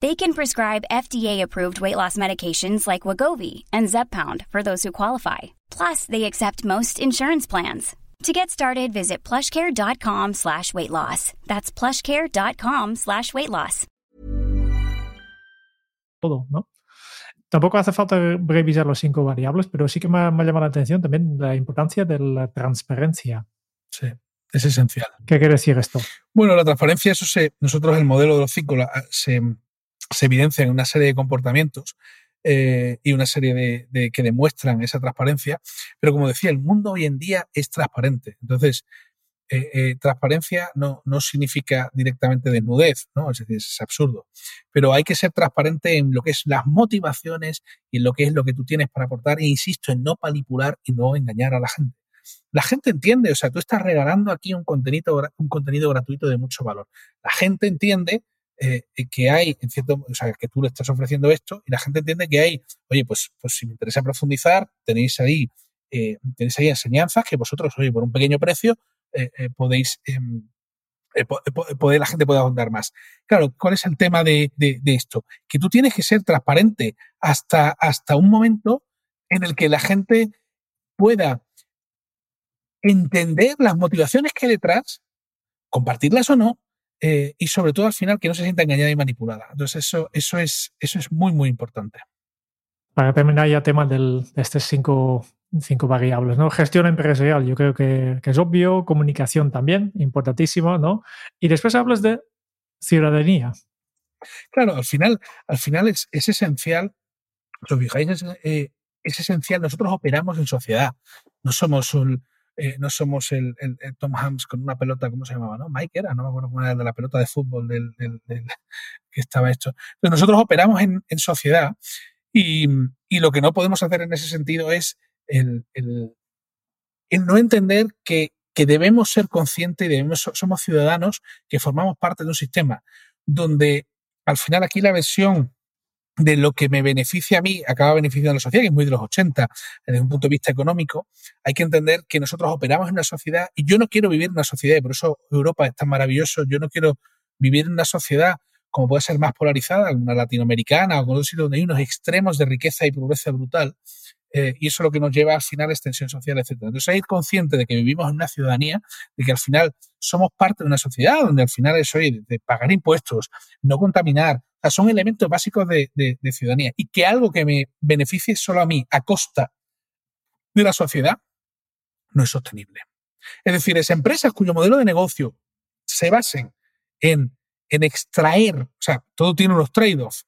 They can prescribe FDA-approved weight loss medications like Wagovi and Zepbound for those who qualify. Plus, they accept most insurance plans. To get started, visit plushcare.com slash weight loss. That's plushcare.com slash weight loss. todo, ¿no? Tampoco hace falta revisar los cinco variables, pero sí que me ha, me ha llamado la atención también la importancia de la transparencia. Sí, es esencial. ¿Qué quiere decir esto? Bueno, la transparencia, eso se, nosotros el modelo de los cinco la- se, se evidencia en una serie de comportamientos eh, y una serie de, que demuestran esa transparencia, pero como decía, el mundo hoy en día es transparente. Entonces, eh, eh, transparencia no, no significa directamente desnudez, ¿no? Es decir, es absurdo. Pero hay que ser transparente en lo que es las motivaciones y en lo que es lo que tú tienes para aportar, e insisto, en no manipular y no engañar a la gente. La gente entiende, o sea, tú estás regalando aquí un contenido, un contenido gratuito de mucho valor. La gente entiende eh, que hay, en cierto, o sea, que tú le estás ofreciendo esto y la gente entiende que hay, oye, pues, pues si me interesa profundizar, tenéis ahí, eh, tenéis ahí enseñanzas que vosotros, oye, por un pequeño precio, eh, eh, podéis, em, eh, la gente puede ahondar más. Claro, ¿cuál es el tema de, de- de esto? Que tú tienes que ser transparente hasta, hasta un momento en el que la gente pueda entender las motivaciones que hay detrás, compartirlas o no, eh, y sobre todo al final que no se sienta engañada y manipulada. Entonces eso, eso, es, eso es muy, muy importante. Para terminar ya tema del, de estas cinco, cinco variables, ¿no? Gestión empresarial, yo creo que, que es obvio, comunicación también, importantísimo, ¿no? Y después hablas de ciudadanía. Claro, al final, al final es, es esencial, os fijáis, es, eh, es esencial, nosotros operamos en sociedad, no somos un, eh, no somos el, el- Tom Hanks con una pelota, ¿cómo se llamaba? ¿no? Mike era, no me acuerdo cómo era de la pelota de fútbol del, del- que estaba hecho. Pero nosotros operamos en, en sociedad y, y lo que no podemos hacer en ese sentido es el, el- no entender que, que debemos ser conscientes y debemos, so- somos ciudadanos que formamos parte de un sistema donde al final aquí la versión de lo que me beneficia a mí acaba beneficiando a la sociedad, que es muy de los 80, desde un punto de vista económico, hay que entender que nosotros operamos en una sociedad y yo no quiero vivir en una sociedad, y por eso Europa es tan maravilloso, yo no quiero vivir en una sociedad como puede ser más polarizada, una latinoamericana o con otro sitio donde hay unos extremos de riqueza y pobreza brutal, eh, y eso es lo que nos lleva al final a extensión social, etc. Entonces hay que consciente de que vivimos en una ciudadanía, de que al final somos parte de una sociedad donde al final es de, pagar impuestos, no contaminar, sea, son elementos básicos de, ciudadanía. Y que algo que me beneficie solo a mí a costa de la sociedad no es sostenible. Es decir, es empresas cuyo modelo de negocio se basen en, en extraer, o sea, todo tiene unos trade-offs,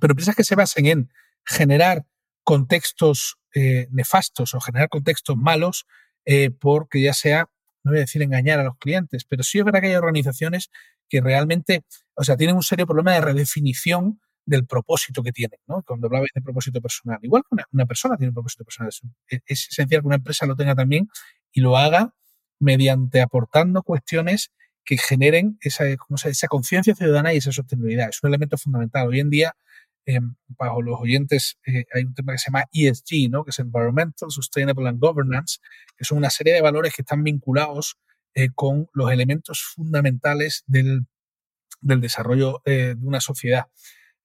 pero empresas que se basen en generar contextos eh, nefastos o generar contextos malos, eh, porque ya sea, no voy a decir engañar a los clientes, pero sí es verdad que hay organizaciones que realmente, o sea, tienen un serio problema de redefinición del propósito que tienen, ¿no? Cuando hablabais de propósito personal. Igual que una, una persona tiene un propósito personal. Es, es esencial que una empresa lo tenga también y lo haga mediante aportando cuestiones que generen esa, ¿cómo se- esa conciencia ciudadana y esa sostenibilidad. Es un elemento fundamental. Hoy en día, eh, bajo los oyentes, eh, hay un tema que se llama ESG, ¿no? que es Environmental, Sustainable and Governance, que son una serie de valores que están vinculados eh, con los elementos fundamentales del, del desarrollo eh, de una sociedad.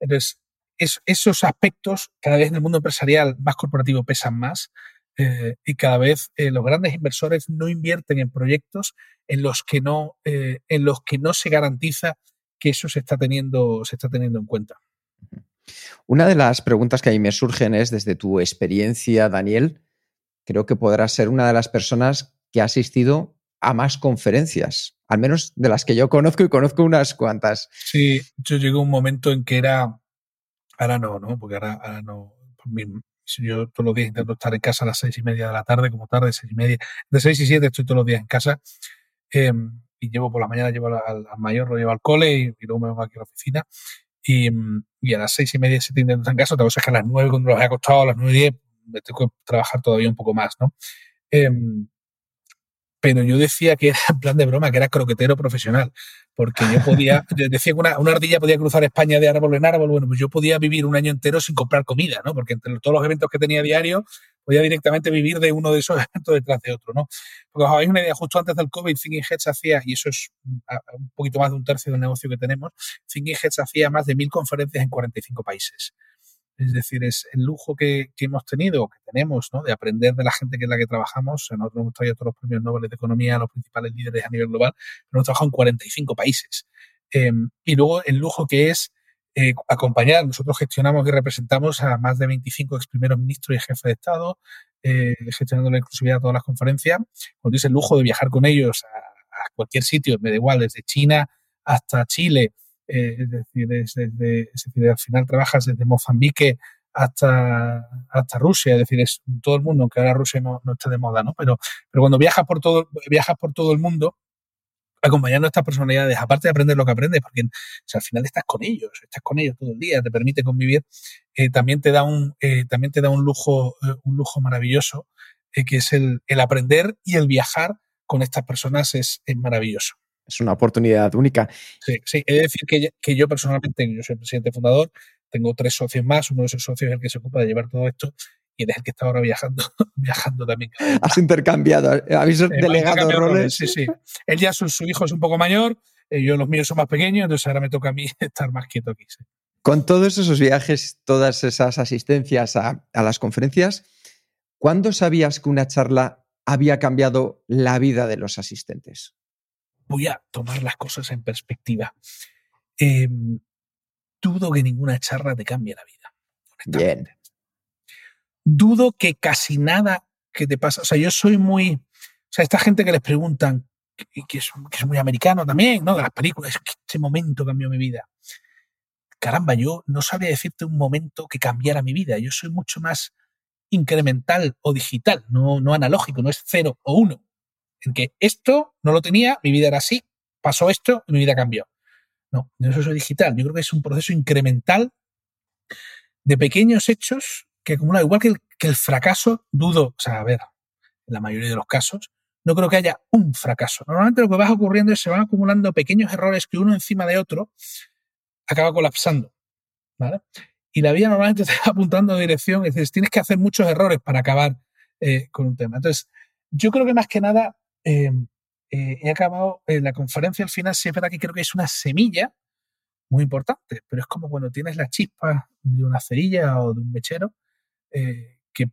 Entonces, esos aspectos cada vez en el mundo empresarial más corporativo pesan más eh, y cada vez los grandes inversores no invierten en proyectos en los que no, en los que no se garantiza que eso se está teniendo, se está teniendo en cuenta. Una de las preguntas que a mí me surgen es, desde tu experiencia, Daniel, creo que podrás ser una de las personas que ha asistido a más conferencias, al menos de las que yo conozco y conozco unas cuantas. Sí, yo llegó un momento en que era, ahora no, ¿no? Porque ahora, no, yo todos los días intento estar en casa a las seis y media de la tarde, como tarde, seis y media, de seis y siete estoy todos los días en casa. Em, y llevo por la mañana, llevo al, mayor, lo llevo al cole y, luego me vengo aquí a la oficina. Y, y, a las seis y media, siete intento estar en casa. Otra cosa es que a las nueve, cuando los he acostado, a las nueve y diez, me tengo que trabajar todavía un poco más, ¿no? Em, pero yo decía que era en plan de broma, que era croquetero profesional, porque yo podía, decía que una, una, ardilla podía cruzar España de árbol en árbol, bueno, pues yo podía vivir un año entero sin comprar comida, ¿no? Porque entre todos los eventos que tenía diario, podía directamente vivir de uno de esos eventos detrás de otro, ¿no? Porque os habéis una idea, justo antes del COVID, Thinking Heads hacía, y eso es un poquito más de un tercio del negocio que tenemos, Thinking Heads hacía más de mil conferencias en 45 países. Es decir, es el lujo que, hemos tenido, que tenemos, ¿no? de aprender de la gente que es la que trabajamos. Nosotros hemos traído todos los premios Nobel de Economía a los principales líderes a nivel global, pero hemos trabajado en 45 países. Em, y luego el lujo que es eh, acompañar. Nosotros gestionamos y representamos a más de 25 ex primeros ministros y jefes de Estado, eh, gestionando la inclusividad de todas las conferencias. Cuando el lujo de viajar con ellos a, a cualquier sitio, me da igual, desde China hasta Chile, eh, es, decir, decir, al final trabajas desde Mozambique hasta, hasta Rusia, es decir, es todo el mundo, aunque ahora Rusia no, no está de moda, ¿no? Pero, pero cuando viajas por todo, viajas por todo el mundo, acompañando a estas personalidades, aparte de aprender lo que aprendes, porque al final estás con ellos, estás con ellos todo el día, te permite convivir, eh, también te da un, eh, también te da un lujo, un lujo maravilloso, que es el, el, aprender y el viajar con estas personas es, es maravilloso es una oportunidad única. Sí, sí. He de decir que, que yo personalmente, yo soy el presidente fundador, tengo tres socios más, uno de esos socios es el que se ocupa de llevar todo esto y es el que está ahora viajando, viajando también. Has intercambiado, eh, habéis delegado roles. Sí, sí. Él ya su, su hijo es un poco mayor, eh, yo los míos son más pequeños, entonces ahora me toca a mí estar más quieto aquí. Con todos esos viajes, todas esas asistencias a, a las conferencias, ¿cuándo sabías que una charla había cambiado la vida de los asistentes? Voy a tomar las cosas en perspectiva. Em, dudo que ninguna charla te cambie la vida. Bien. Dudo que casi nada que te pasa. O sea, yo soy muy. O sea, esta gente que les preguntan, que, es, muy americano también, ¿no? De las películas, que este momento cambió mi vida. Caramba, yo no sabría decirte un momento que cambiara mi vida. Yo soy mucho más incremental o digital, no, no analógico, no es cero o uno en que esto no lo tenía, mi vida era así, pasó esto y mi vida cambió. No, eso es digital. Yo creo que es un proceso incremental de pequeños hechos que acumulan, igual que el, que el fracaso, dudo, o sea, a ver, en la mayoría de los casos, no creo que haya un fracaso. Normalmente lo que va ocurriendo es que se van acumulando pequeños errores que uno encima de otro acaba colapsando. ¿vale? Y la vida normalmente te va apuntando en dirección, es decir, tienes que hacer muchos errores para acabar eh, con un tema. Entonces, yo creo que más que nada Em, eh, he acabado en la conferencia al final, sí es que creo que es una semilla muy importante, pero es como cuando tienes la chispa de una cerilla o de un mechero, eh, que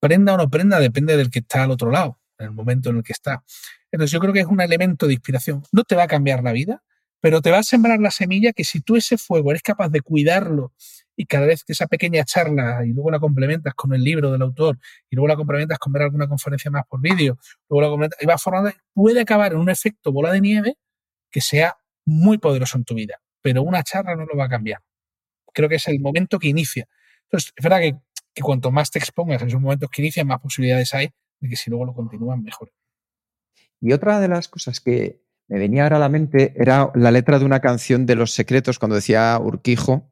prenda o no prenda depende del que está al otro lado, en el momento en el que está. Entonces yo creo que es un elemento de inspiración. No te va a cambiar la vida, pero te va a sembrar la semilla que si tú ese fuego eres capaz de cuidarlo y cada vez que esa pequeña charla y luego la complementas con el libro del autor y luego la complementas con ver alguna conferencia más por vídeo, luego la complementas y va formando, puede acabar en un efecto bola de nieve que sea muy poderoso en tu vida, pero una charla no lo va a cambiar. Creo que es el momento que inicia. Entonces, es verdad que, que cuanto más te expongas en esos momentos que inician, más posibilidades hay de que si luego lo continúan, mejor. Y otra de las cosas que me venía ahora a la mente era la letra de una canción de Los Secretos, cuando decía Urquijo,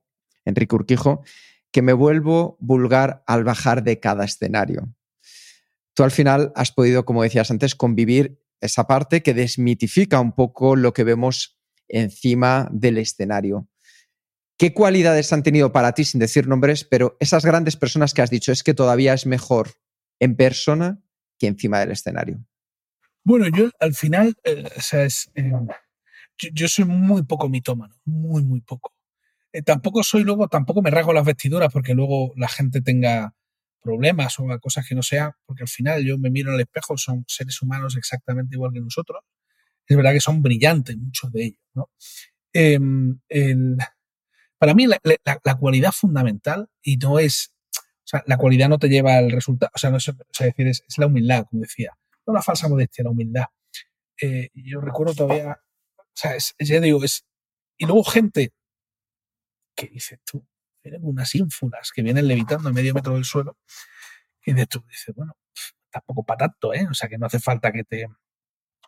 Enrique Urquijo, que me vuelvo vulgar al bajar de cada escenario. Tú al final has podido, como decías antes, convivir esa parte que desmitifica un poco lo que vemos encima del escenario. ¿Qué cualidades han tenido para ti, sin decir nombres, pero esas grandes personas que has dicho es que todavía es mejor en persona que encima del escenario? Bueno, yo al final, eh, o sea, es, eh, yo, soy muy poco mitómano, muy, muy poco. Eh, tampoco soy luego, tampoco me rasgo las vestiduras porque luego la gente tenga problemas o cosas que no sea, porque al final yo me miro en el espejo, son seres humanos exactamente igual que nosotros. Es verdad que son brillantes muchos de ellos, ¿no? Em, para mí la, cualidad fundamental y no es, o sea, la cualidad no te lleva al resultado, o sea, no es, decir, es, la humildad, como decía, no la falsa modestia, la humildad. Eh, yo recuerdo todavía, o sea, ya digo, es, y luego gente que dices tú, eran unas ínfulas que vienen levitando a medio metro del suelo, y de tú dices, bueno, tampoco para tanto, ¿eh? O sea, que no hace falta que te...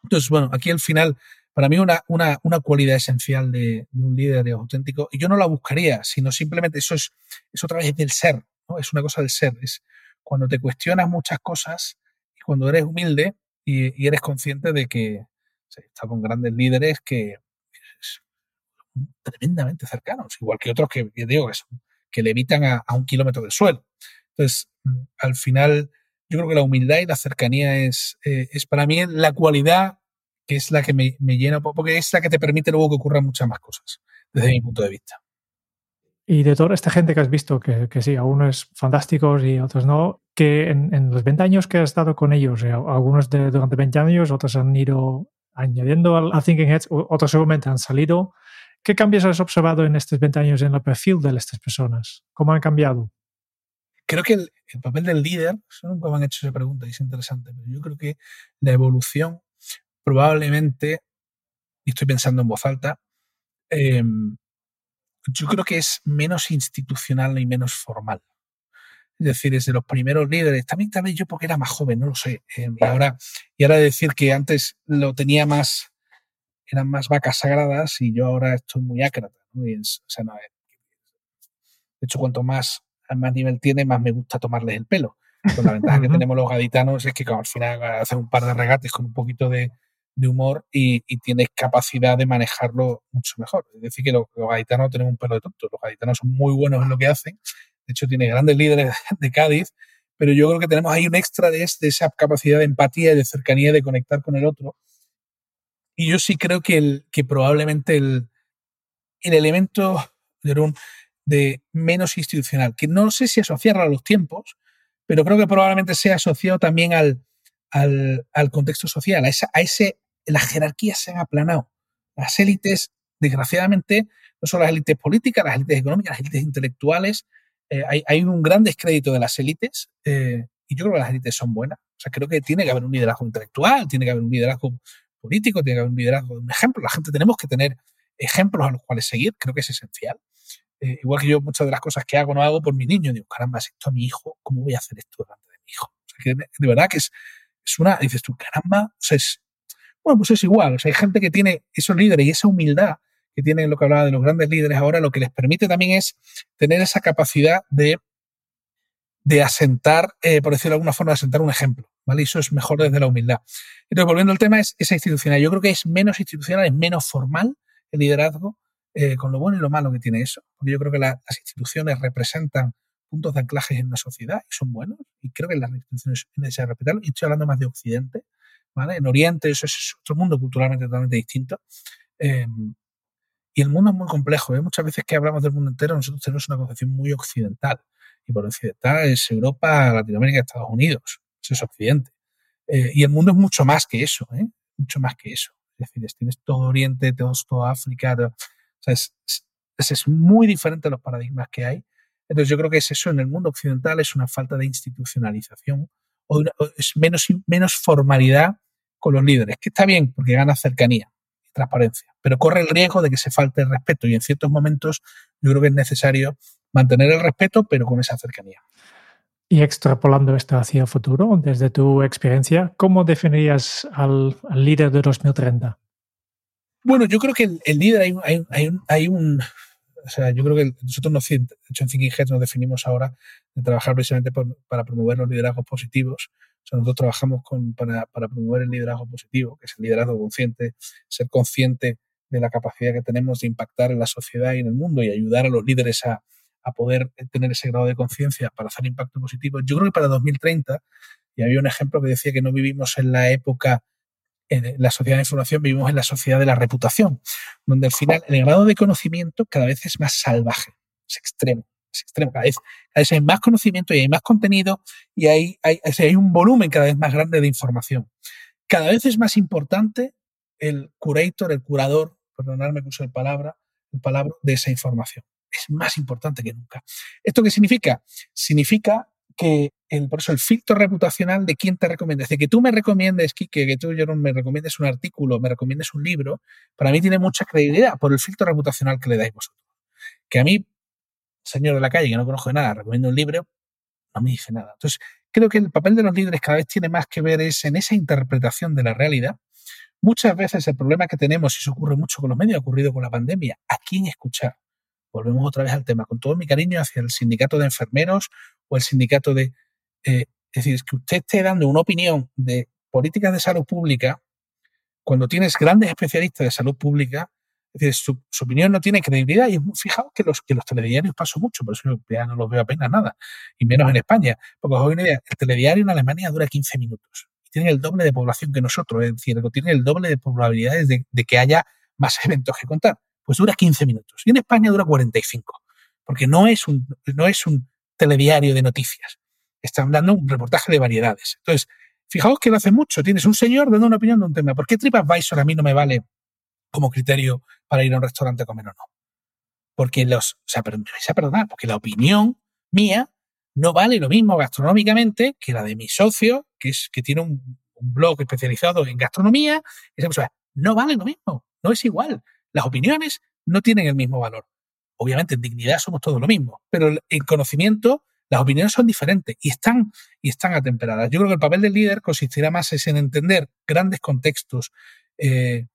Entonces, bueno, aquí al final, para mí una, una, una cualidad esencial de, un líder auténtico, y yo no la buscaría, sino simplemente eso es, es otra vez del ser, ¿no? Es una cosa del ser, es cuando te cuestionas muchas cosas y cuando eres humilde y, eres consciente de que o está con grandes líderes que tremendamente cercanos, igual que otros que, digo, que, que levitan a, a, un kilómetro del suelo. Entonces, mm, al final, yo creo que la humildad y la cercanía es, eh, es para mí la cualidad que es la que me, me llena, porque es la que te permite luego que ocurran muchas más cosas, desde mi punto de vista. Y de toda esta gente que has visto, que, que sí, algunos fantásticos y otros no, que en, los 20 años que has estado con ellos, eh, algunos de, durante 20 años, otros han ido añadiendo al, al Thinking Heads, otros seguramente han salido. ¿Qué cambios has observado en estos 20 años en el perfil de estas personas? ¿Cómo han cambiado? Creo que el, papel del líder, nunca me han hecho esa pregunta y es interesante, pero yo creo que la evolución probablemente, y estoy pensando en voz alta, em, yo creo que es menos institucional y menos formal. Es decir, desde los primeros líderes, también también yo porque era más joven, no lo sé. Em, y ahora, y ahora decir que antes lo tenía más eran más vacas sagradas y yo ahora estoy muy ácrata. de hecho, cuanto más, más nivel tiene, más me gusta tomarles el pelo. Con la ventaja que tenemos los gaditanos es que al final haces un par de regates con un poquito de, humor y, tienes capacidad de manejarlo mucho mejor. Es decir, que los, gaditanos tenemos un pelo de tonto. Los gaditanos son muy buenos en lo que hacen. De hecho, tiene grandes líderes de Cádiz, pero yo creo que tenemos ahí un extra de, de esa capacidad de empatía y de cercanía y de conectar con el otro y yo sí creo que, el, que probablemente el, el elemento de menos institucional, que no sé si asociarlo a los tiempos, pero creo que probablemente sea asociado también al, al, al contexto social, a, esa, a ese, las jerarquías se han aplanado. Las élites, desgraciadamente, no son las élites políticas, las élites económicas, las élites intelectuales, eh, hay, hay, un gran descrédito de las élites eh, y yo creo que las élites son buenas. O sea, creo que tiene que haber un liderazgo intelectual, tiene que haber un liderazgo político, tiene que haber un liderazgo, un ejemplo. La gente tenemos que tener ejemplos a los cuales seguir, creo que es esencial. Eh, igual que yo muchas de las cosas que hago no hago por mi niño, digo, caramba, si esto a mi hijo, ¿cómo voy a hacer esto delante de mi hijo? O sea, que de, verdad que es, es una, dices tú, caramba, o sea, es, bueno, pues es igual, o sea, hay gente que tiene esos líderes y esa humildad que tienen lo que hablaba de los grandes líderes ahora, lo que les permite también es tener esa capacidad de, de asentar, eh, por decirlo de alguna forma, de asentar un ejemplo. ¿vale? eso es mejor desde la humildad. Entonces, volviendo al tema, es esa institucional. Yo creo que es menos institucional, es menos formal el liderazgo, eh, con lo bueno y lo malo que tiene eso. Porque yo creo que las instituciones representan puntos de anclaje en una sociedad y son buenos. Y creo que las instituciones es necesario respetarlo. Y estoy hablando más de Occidente, ¿vale? En Oriente eso es otro mundo culturalmente totalmente distinto. Eh, y el mundo es muy complejo. ¿eh? Muchas veces que hablamos del mundo entero, nosotros tenemos una concepción muy occidental. Y por occidental es Europa, Latinoamérica, Estados Unidos eso es Occidente. Eh, y el mundo es mucho más que eso, ¿eh? mucho más que eso. Es decir, tienes todo Oriente, todo, África, o sea, es, es, muy diferente a los paradigmas que hay. Entonces yo creo que es eso, en el mundo occidental es una falta de institucionalización o, es menos, menos formalidad con los líderes, que está bien porque gana cercanía y transparencia, pero corre el riesgo de que se falte el respeto y en ciertos momentos yo creo que es necesario mantener el respeto, pero con esa cercanía. Y extrapolando esto hacia el futuro, desde tu experiencia, ¿cómo definirías al, líder de 2030? Bueno, yo creo que el, líder hay, hay, hay, un, o sea, yo creo que nosotros nos, de hecho en Thinking Heads nos definimos ahora de trabajar precisamente para promover los liderazgos positivos. O sea, nosotros trabajamos con, para, para, promover el liderazgo positivo, que es el liderazgo consciente, ser consciente de la capacidad que tenemos de impactar en la sociedad y en el mundo y ayudar a los líderes a, a poder tener ese grado de conciencia para hacer impacto positivo. Yo creo que para 2030, y había un ejemplo que decía que no vivimos en la época en la sociedad de información vivimos en la sociedad de la reputación, donde al final el grado de conocimiento cada vez es más salvaje, es extremo. Es extremo. Cada vez, hay más conocimiento y hay más contenido y hay, hay, hay un volumen cada vez más grande de información. Cada vez es más importante el curator, el curador, perdonadme que use el palabra, el palabra de esa información. Es más importante que nunca. ¿Esto qué significa? Significa que el, por eso el filtro reputacional de quién te recomienda. Es decir, que tú me recomiendes, Kike, que tú, Jerón, me recomiendes un artículo, me recomiendes un libro, para mí tiene mucha credibilidad por el filtro reputacional que le dais vosotros. Que a mí, señor de la calle, que no conozco de nada, recomiendo un libro, no me dice nada. Entonces, creo que el papel de los líderes cada vez tiene más que ver es en esa interpretación de la realidad. Muchas veces el problema que tenemos, y eso ocurre mucho con los medios, ha ocurrido con la pandemia, ¿a quién escuchar? Volvemos otra vez al tema, con todo mi cariño hacia el sindicato de enfermeros o el sindicato de... Eh, es decir, es que usted esté dando una opinión de políticas de salud pública cuando tienes grandes especialistas de salud pública, es decir, su, opinión no tiene credibilidad y fijaos que los, que los telediarios paso mucho, por eso ya no los veo apenas nada, y menos en España, porque os una idea, el telediario en Alemania dura 15 minutos y tiene el doble de población que nosotros, es decir, tiene el doble de probabilidades de, de que haya más eventos que contar pues dura 15 minutos. Y en España dura 45, porque no es un, no es un telediario de noticias. Están dando un reportaje de variedades. Entonces, fijaos que lo hace mucho. Tienes un señor dando una opinión de un tema. ¿Por qué TripAdvisor a mí no me vale como criterio para ir a un restaurante a comer o no? Porque los, o sea, perdonar, porque la opinión mía no vale lo mismo gastronómicamente que la de mi socio, que es, que tiene un, blog especializado en gastronomía. Sea, no vale lo mismo, no es igual. Las opiniones no tienen el mismo valor. Obviamente en dignidad somos todos lo mismo, pero en conocimiento las opiniones son diferentes y están, y están atemperadas. Yo creo que el papel del líder consistirá más en entender grandes contextos eh,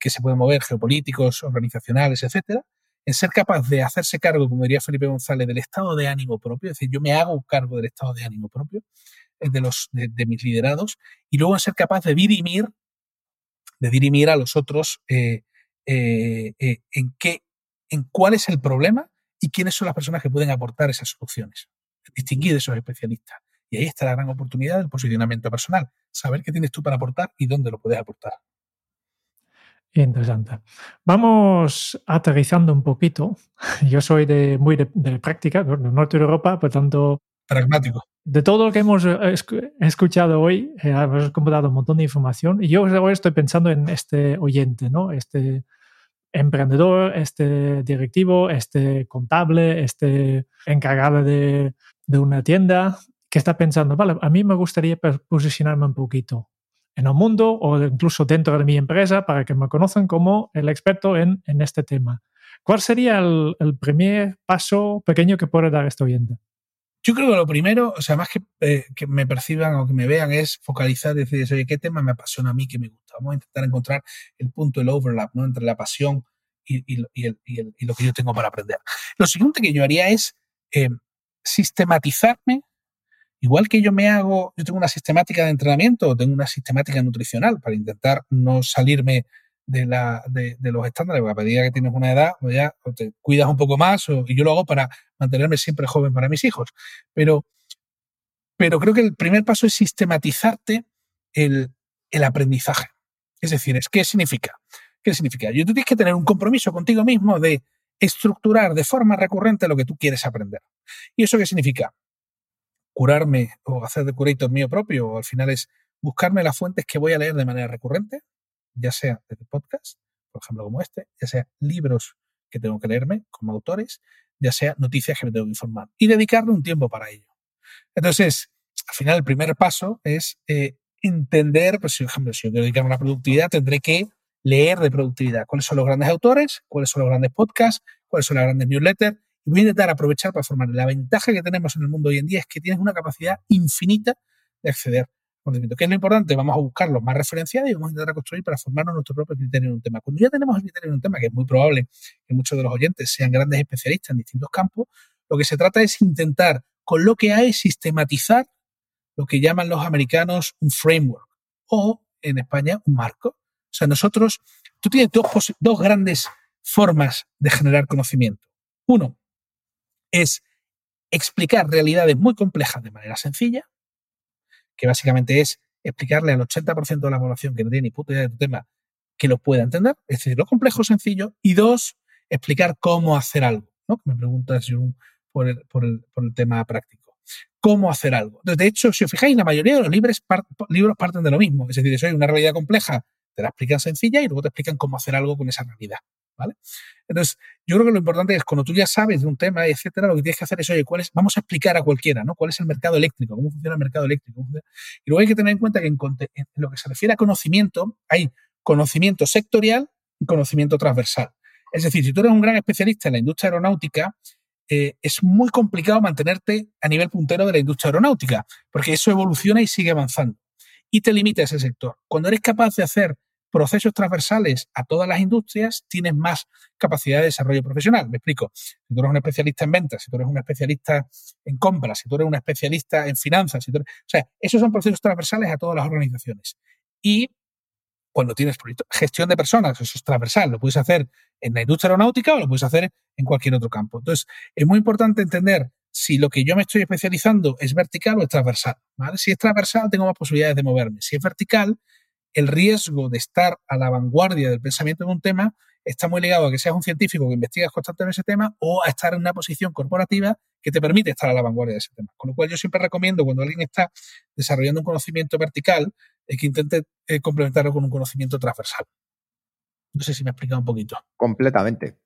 que se pueden mover, geopolíticos, organizacionales, etcétera, en ser capaz de hacerse cargo, como diría Felipe González, del estado de ánimo propio, es decir, yo me hago cargo del estado de ánimo propio eh, de, los, de, mis liderados, y luego en ser capaz de dirimir, de dirimir a los otros eh, eh, eh, en qué, en cuál es el problema y quiénes son las personas que pueden aportar esas soluciones. Distinguir de esos especialistas. Y ahí está la gran oportunidad del posicionamiento personal. Saber qué tienes tú para aportar y dónde lo puedes aportar. Interesante. Vamos aterrizando un poquito. Yo soy de, muy de, práctica, del norte de Europa, por tanto... Pragmático. De todo lo que hemos eh, escuchado hoy, hemos comprado un montón de información y yo ahora estoy pensando en este oyente, ¿no? Este emprendedor, este directivo, este contable, este encargado de, una tienda, que está pensando, vale, a mí me gustaría posicionarme un poquito en el mundo o incluso dentro de mi empresa para que me conozcan como el experto en, este tema. ¿Cuál sería el, primer paso pequeño que puede dar este oyente? Yo creo que lo primero, o sea, más que, eh, que me perciban o que me vean, es focalizar y decir, oye, ¿qué tema me apasiona a mí que me gusta? Vamos a intentar encontrar el punto, el overlap, ¿no? Entre la pasión y, lo que yo tengo para aprender. Lo siguiente que yo haría es eh, sistematizarme, igual que yo me hago, yo tengo una sistemática de entrenamiento, tengo una sistemática nutricional para intentar no salirme de, la, los estándares, porque a medida que tienes una edad, pues ya te cuidas un poco más, y yo lo hago para mantenerme siempre joven para mis hijos. Pero, pero creo que el primer paso es sistematizarte el, el aprendizaje. Es decir, es ¿qué significa? ¿Qué significa? Yo tú tienes que tener un compromiso contigo mismo de estructurar de forma recurrente lo que tú quieres aprender. ¿Y eso qué significa? Curarme o hacer de curator mío propio, o al final es buscarme las fuentes que voy a leer de manera recurrente, ya sea desde podcast, por ejemplo como este, ya sea libros que tengo que leerme como autores, ya sea noticias que me tengo que informar y dedicarle un tiempo para ello. Entonces, al final el primer paso es eh, entender, pues, por ejemplo, si yo quiero dedicarme a la productividad, tendré que leer de productividad. ¿Cuáles son los grandes autores? ¿Cuáles son los grandes podcasts? ¿Cuáles son las grandes newsletters? Y voy a intentar aprovechar para formar. La ventaja que tenemos en el mundo hoy en día es que tienes una capacidad infinita de acceder conocimiento. ¿Qué es lo importante? Vamos a buscar los más referenciados y vamos a intentar construir para formarnos nuestro propio criterio en un tema. Cuando ya tenemos el criterio en un tema, que es muy probable que muchos de los oyentes sean grandes especialistas en distintos campos, lo que se trata es intentar, con lo que hay, sistematizar lo que llaman los americanos un framework o, en España, un marco. O sea, nosotros, tú tienes dos, dos grandes formas de generar conocimiento. Uno es explicar realidades muy complejas de manera sencilla, que básicamente es explicarle al 80% de la población que no tiene ni puta idea de tu tema que lo pueda entender, es decir, lo complejo sencillo, y dos, explicar cómo hacer algo, ¿no? Me preguntas, por el, por, el, por el tema práctico. ¿Cómo hacer algo? De hecho, si os fijáis, la mayoría de los libros, libros parten de lo mismo. Es decir, si hay una realidad compleja, te la explican sencilla y luego te explican cómo hacer algo con esa realidad. ¿Vale? Entonces, yo creo que lo importante es cuando tú ya sabes de un tema, etcétera, lo que tienes que hacer es, oye, ¿cuál es? Vamos a explicar a cualquiera, ¿no? ¿Cuál es el mercado eléctrico? ¿Cómo funciona el mercado eléctrico? Y luego hay que tener en cuenta que en, lo que se refiere a conocimiento, hay conocimiento sectorial y conocimiento transversal. Es decir, si tú eres un gran especialista en la industria aeronáutica, eh, es muy complicado mantenerte a nivel puntero de la industria aeronáutica, porque eso evoluciona y sigue avanzando. Y te limita ese sector. Cuando eres capaz de hacer procesos transversales a todas las industrias, tienes más capacidad de desarrollo profesional. Me explico. Si tú eres un especialista en ventas, si tú eres un especialista en compras, si tú eres un especialista en finanzas, si o sea, esos son procesos transversales a todas las organizaciones. Y cuando tienes gestión de personas, eso es transversal, lo puedes hacer en la industria aeronáutica o lo puedes hacer en cualquier otro campo. Entonces, es muy importante entender si lo que yo me estoy especializando es vertical o es transversal. Si es transversal, tengo más posibilidades de moverme. Si es vertical, el riesgo de estar a la vanguardia del pensamiento de un tema está muy ligado a que seas un científico que investigas constantemente ese tema o a estar en una posición corporativa que te permite estar a la vanguardia de ese tema. Con lo cual yo siempre recomiendo cuando alguien está desarrollando un conocimiento vertical que intente eh, complementarlo con un conocimiento transversal. No sé si me he explicado un poquito. Completamente.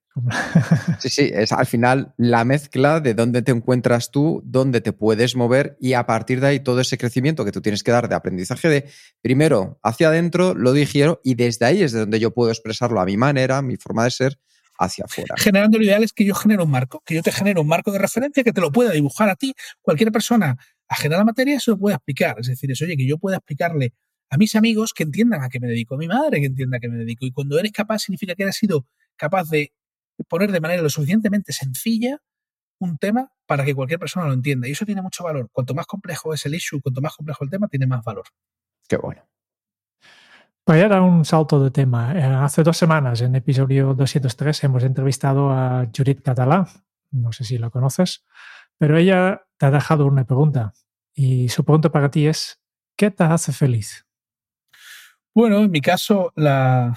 Sí, sí, es al final la mezcla de dónde te encuentras tú, dónde te puedes mover y a partir de ahí todo ese crecimiento que tú tienes que dar de aprendizaje de primero hacia adentro, lo digiero y desde ahí es de donde yo puedo expresarlo a mi manera, mi forma de ser hacia afuera. Generando lo ideal es que yo genero un marco, que yo te genero un marco de referencia que te lo pueda dibujar a ti. Cualquier persona ajena a la materia se lo puede explicar. Es decir, es, oye, que yo pueda explicarle a mis amigos que entiendan a qué me dedico, a mi madre que entienda a qué me dedico. Y cuando eres capaz, significa que has sido capaz de poner de manera lo suficientemente sencilla un tema para que cualquier persona lo entienda. Y eso tiene mucho valor. Cuanto más complejo es el issue, cuanto más complejo el tema, tiene más valor. Qué bueno. Voy a dar un salto de tema. Eh, hace dos semanas, en episodio 203, hemos entrevistado a Judith Catalá. No sé si la conoces, pero ella te ha dejado una pregunta. Y su pregunta para ti es, ¿qué te hace feliz? Bueno, en mi caso, la,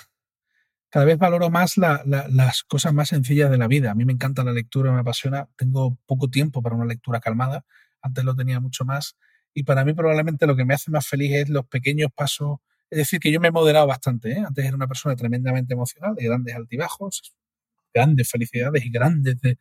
cada vez valoro más las cosas más sencillas de la vida. A mí me encanta la lectura, me apasiona. Tengo poco tiempo para una lectura calmada. Antes lo tenía mucho más. Y para mí probablemente lo que me hace más feliz es los pequeños pasos. Es decir, que yo me he moderado bastante. ¿eh? Antes era una persona tremendamente emocional, de grandes altibajos, grandes felicidades y grandes eh,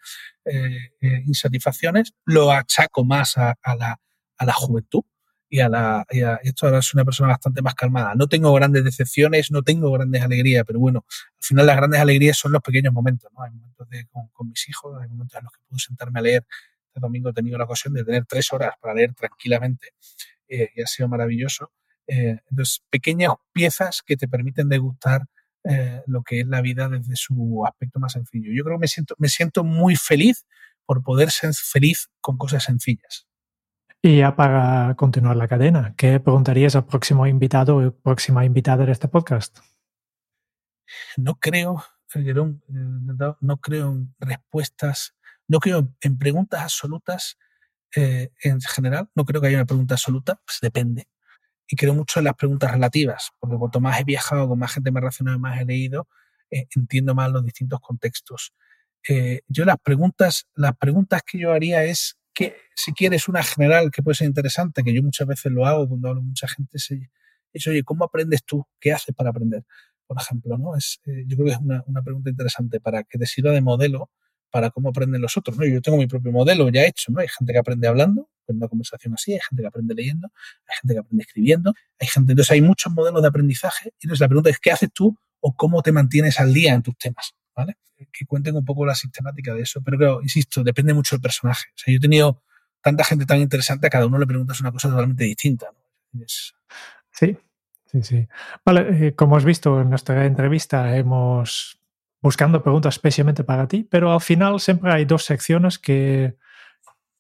eh, insatisfacciones. Lo achaco más a, la, a la juventud y a la esto ahora es una persona bastante más calmada. No tengo grandes decepciones, no tengo grandes alegrías, pero bueno, al final las grandes alegrías son los pequeños momentos, ¿no? Hay momentos de, con, mis hijos, hay momentos en los que puedo sentarme a leer. Este domingo he tenido la ocasión de tener tres horas para leer tranquilamente eh, y ha sido maravilloso. Eh, entonces, pequeñas piezas que te permiten degustar eh, lo que es la vida desde su aspecto más sencillo. Yo creo que me siento, me siento muy feliz por poder ser feliz con cosas sencillas. Y ya para continuar la cadena, ¿qué preguntarías al próximo invitado o próxima invitada de este podcast? No creo, eh, no creo en respuestas, no creo en preguntas absolutas eh, en general, no creo que haya una pregunta absoluta, pues depende. Y creo mucho en las preguntas relativas, porque cuanto más he viajado, con más gente me he relacionado, más he leído, eh, entiendo más los distintos contextos. yo las preguntas, las preguntas que yo haría es que si quieres una general que puede ser interesante, que yo muchas veces lo hago cuando hablo con mucha gente, es, oye, ¿cómo aprendes tú? ¿Qué haces para aprender? Por ejemplo, ¿no? Es, eh, yo creo que es una, pregunta interesante para que te sirva de modelo para cómo aprenden los otros. ¿no? Yo tengo mi propio modelo ya hecho, ¿no? Hay gente que aprende hablando, en una conversación así, hay gente que aprende leyendo, hay gente que aprende escribiendo, hay gente, entonces hay muchos modelos de aprendizaje, y entonces la pregunta es, ¿qué haces tú o cómo te mantienes al día en tus temas? Que cuenten un poco la sistemática de eso. Pero claro, insisto, depende mucho del personaje. O sea, yo he tenido tanta gente tan interesante, a cada uno le preguntas una cosa totalmente distinta. Sí, sí, sí. Vale, eh, como has visto en nuestra entrevista, hemos buscando preguntas especialmente para ti, pero al final siempre hay dos secciones que...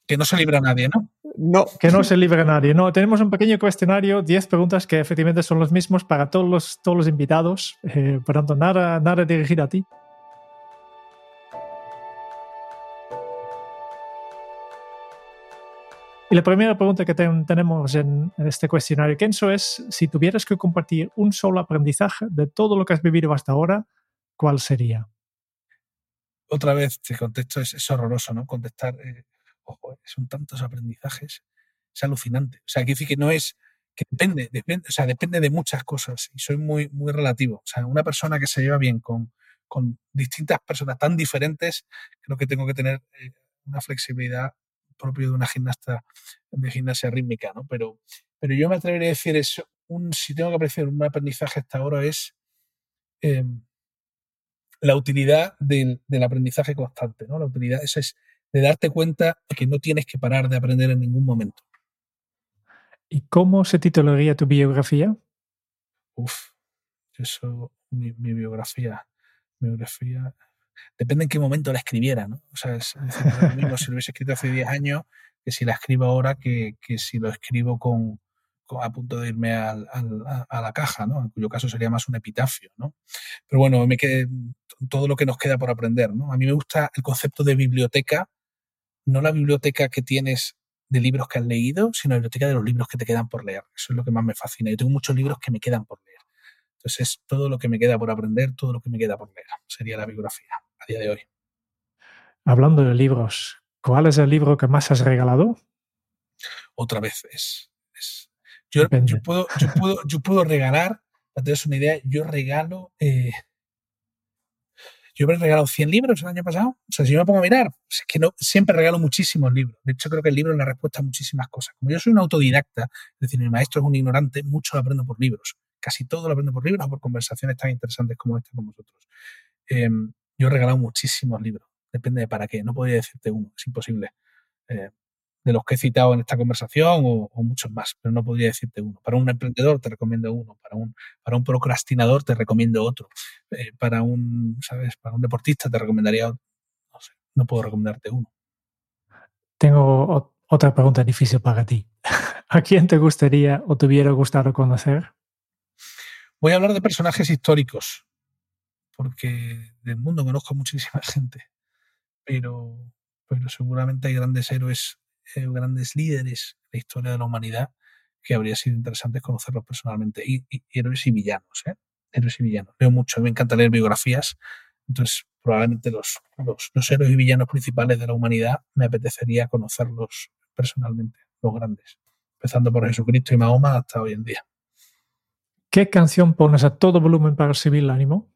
Que no se libra nadie, ¿no? No. Que no se libra nadie. No, tenemos un pequeño cuestionario, 10 preguntas que efectivamente son los mismos para todos los, todos los invitados. Eh, por tanto, nada, nada dirigido a ti. Y la primera pregunta que tenemos en, este cuestionario, Kenzo, es si tuvieras que compartir un solo aprendizaje de todo lo que has vivido hasta ahora, ¿cuál sería? Otra vez te contesto, es, horroroso, ¿no? Contestar, eh, ojo, son tantos aprendizajes, es alucinante. O sea, quiere decir que no es, que depende, depende, o sea, depende de muchas cosas y soy muy, muy relativo. O sea, una persona que se lleva bien con, con distintas personas tan diferentes, creo que tengo que tener eh, una flexibilidad propio de una gimnasta de gimnasia rítmica, ¿no? Pero, pero yo me atrevería a decir eso, un, si tengo que apreciar un aprendizaje hasta ahora es em, la utilidad del, aprendizaje constante, ¿no? La utilidad, esa es de darte cuenta de que no tienes que parar de aprender en ningún momento. ¿Y cómo se titularía tu biografía? Uf, eso, mi, mi biografía, biografía, depende en qué momento la escribiera, ¿no? O sea, es, lo mismo si lo hubiese escrito hace 10 años que si la escribo ahora que, que si lo escribo con, a punto de irme al, a, la caja, ¿no? En cuyo caso sería más un epitafio, ¿no? Pero bueno, me quedé, todo lo que nos queda por aprender, ¿no? A mí me gusta el concepto de biblioteca, no la biblioteca que tienes de libros que has leído, sino la biblioteca de los libros que te quedan por leer. Eso es lo que más me fascina. Yo tengo muchos libros que me quedan por leer. Entonces es todo lo que me queda por aprender, todo lo que me queda por leer. Sería la biografía a día de hoy. Hablando de libros, ¿cuál es el libro que más has regalado? Otra vez es. yo, puedo, yo, puedo, yo puedo regalar, para tener una idea, yo regalo. Eh, yo he regalado 100 libros el año pasado. O sea, si yo me pongo a mirar, es que no, siempre regalo muchísimos libros. De hecho, creo que el libro es la respuesta a muchísimas cosas. Como yo soy un autodidacta, es decir, mi maestro es un ignorante, mucho lo aprendo por libros. Casi todo lo aprendo por libros o por conversaciones tan interesantes como esta con vosotros. Em, yo he regalado muchísimos libros. Depende de para qué. No podría decirte uno. Es imposible. Eh, de los que he citado en esta conversación o, muchos más, pero no podría decirte uno. Para un emprendedor te recomiendo uno, para un, para un procrastinador te recomiendo otro, eh, para un, ¿sabes? Para un deportista te recomendaría, no sé, no puedo recomendarte uno. Tengo otra pregunta difícil para ti. ¿A quién te gustaría o te hubiera gustado conocer? Voy a hablar de personajes históricos, porque del mundo conozco muchísima gente, pero, pero seguramente hay grandes héroes, eh, grandes líderes de la historia de la humanidad que habría sido interesante conocerlos personalmente. Y, héroes y villanos, ¿eh? Héroes y villanos. Leo mucho, me encanta leer biografías, entonces probablemente los, los, héroes y villanos principales de la humanidad me apetecería conocerlos personalmente, los grandes, empezando por Jesucristo y Mahoma hasta hoy en día. ¿Qué canción pones a todo volumen para recibir el ánimo?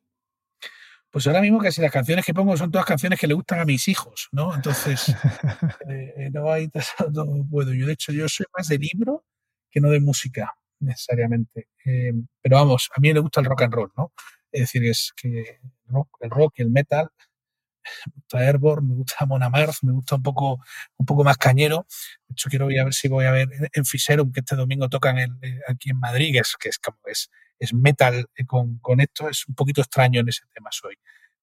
Pues ahora mismo casi las canciones que pongo son todas canciones que le gustan a mis hijos, ¿no? Entonces, eh, eh, no hay no puedo. Yo, de hecho, yo soy más de libro que no de música, necesariamente. Eh, pero vamos, a mí me gusta el rock and roll, ¿no? Es decir, es que el rock y el metal, me gusta Airborne, me gusta Mona Mars, me gusta un poco, un poco más cañero. De hecho, quiero a ver si voy a ver en Fiserum, que este domingo tocan aquí en Madrid, que es, que es como es es metal eh, con, con, esto, es un poquito extraño en ese tema soy.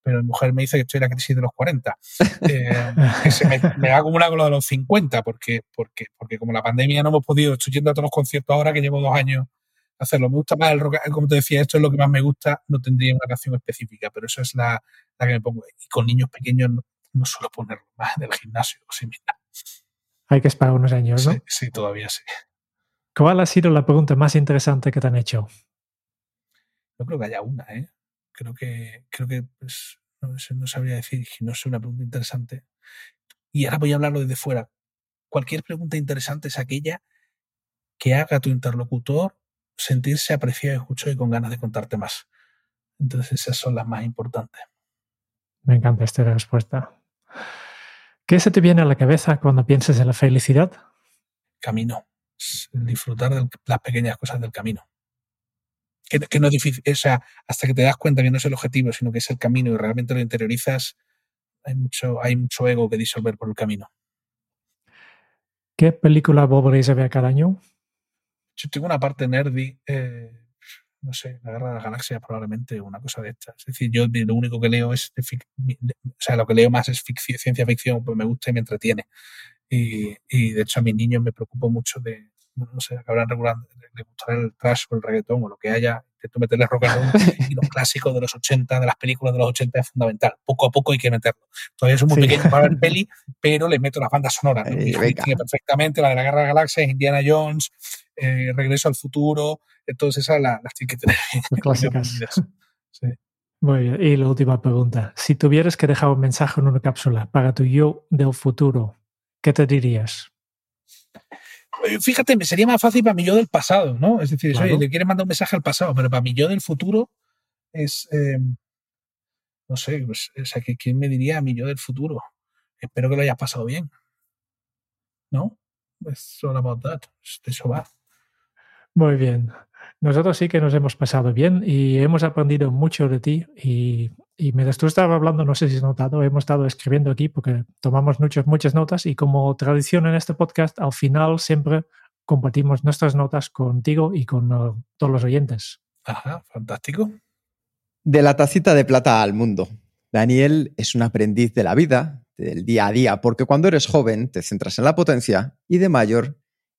Pero mi mujer me dice que estoy en la crisis de los 40, eh, que se me, me hago una con lo de los 50, porque, porque, porque como la pandemia no hemos podido, estoy yendo a todos los conciertos ahora que llevo dos años hacerlo. Me gusta más el rock, como te decía, esto es lo que más me gusta, no tendría una canción específica, pero eso es la, la que me pongo. Y con niños pequeños no, suelo ponerlo más del gimnasio similar. Hay que esperar unos años, ¿no? Sí, sí, todavía sí. ¿Cuál ha sido la pregunta más interesante que te han hecho? No creo que haya una, ¿eh? Creo que, creo que pues, no, sabría decir, no es una pregunta interesante. Y ahora voy a hablarlo desde fuera. Cualquier pregunta interesante es aquella que haga a tu interlocutor sentirse apreciado, escuchado y con ganas de contarte más. Entonces esas son las más importantes. Me encanta esta respuesta. ¿Qué se te viene a la cabeza cuando piensas en la felicidad? Camino. Disfrutar de las pequeñas cosas del camino que, no es difícil, o sea, hasta que te das cuenta que no es el objetivo, sino que es el camino y realmente lo interiorizas, hay mucho, hay mucho ego que disolver por el camino. ¿Qué película volveréis a ver cada año? Yo tengo una parte nerdy, eh, no sé, La Guerra de las Galaxias probablemente, una cosa de estas. Es decir, yo lo único que leo es, o sea, lo que leo más es ciencia ficción, pues me gusta y me entretiene. Y, y, de hecho a mis niños me preocupo mucho de, no sé, acabarán regulando, le gustará el trash o el reggaetón o lo que haya, intento meterle rock and roll y los clásicos de los 80, de las películas de los 80 es fundamental. Poco a poco hay que meterlo. Todavía soy muy pequeño para ver peli, pero le meto las bandas sonoras. ¿no? Eh, perfectamente la de la Guerra de las Galaxias, Indiana Jones, eh, Regreso al Futuro, entonces esas las, las tiene que tener. Clásicas. Sí. Muy bien. Y la última pregunta. Si tuvieras que dejar un mensaje en una cápsula para tu yo del futuro, ¿qué te dirías? Eh, fíjate, me sería más fácil para mi yo del pasado, ¿no? Es decir, oye, le quieres mandar un mensaje al pasado, pero para mi yo del futuro es. Eh, no sé, pues, o sea, ¿quién me diría a mi yo del futuro? Espero que lo hayas pasado bien. ¿No? Es all about that. Eso va. Muy bien. Nosotros sí que nos hemos pasado bien y hemos aprendido mucho de ti y, y mientras tú estabas hablando, no sé si has notado, hemos estado escribiendo aquí porque tomamos muchas, muchas notas y como tradición en este podcast, al final siempre compartimos nuestras notas contigo y con uh, todos los oyentes. Ajá, fantástico. De la tacita de plata al mundo. Daniel es un aprendiz de la vida, del día a día, porque cuando eres joven te centras en la potencia y de mayor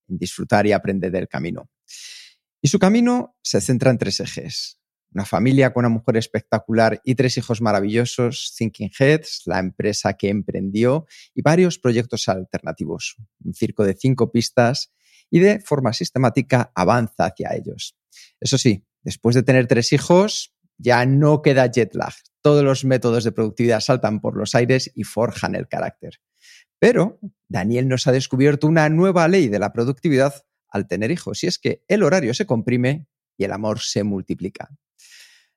en disfrutar y aprender del camino. Y su camino se centra en tres ejes. Una familia con una mujer espectacular y tres hijos maravillosos, Thinking Heads, la empresa que emprendió y varios proyectos alternativos. Un circo de cinco pistas y de forma sistemática avanza hacia ellos. Eso sí, después de tener tres hijos, ya no queda jet lag. Todos los métodos de productividad saltan por los aires y forjan el carácter. Pero Daniel nos ha descubierto una nueva ley de la productividad al tener hijos, y es que el horario se comprime y el amor se multiplica.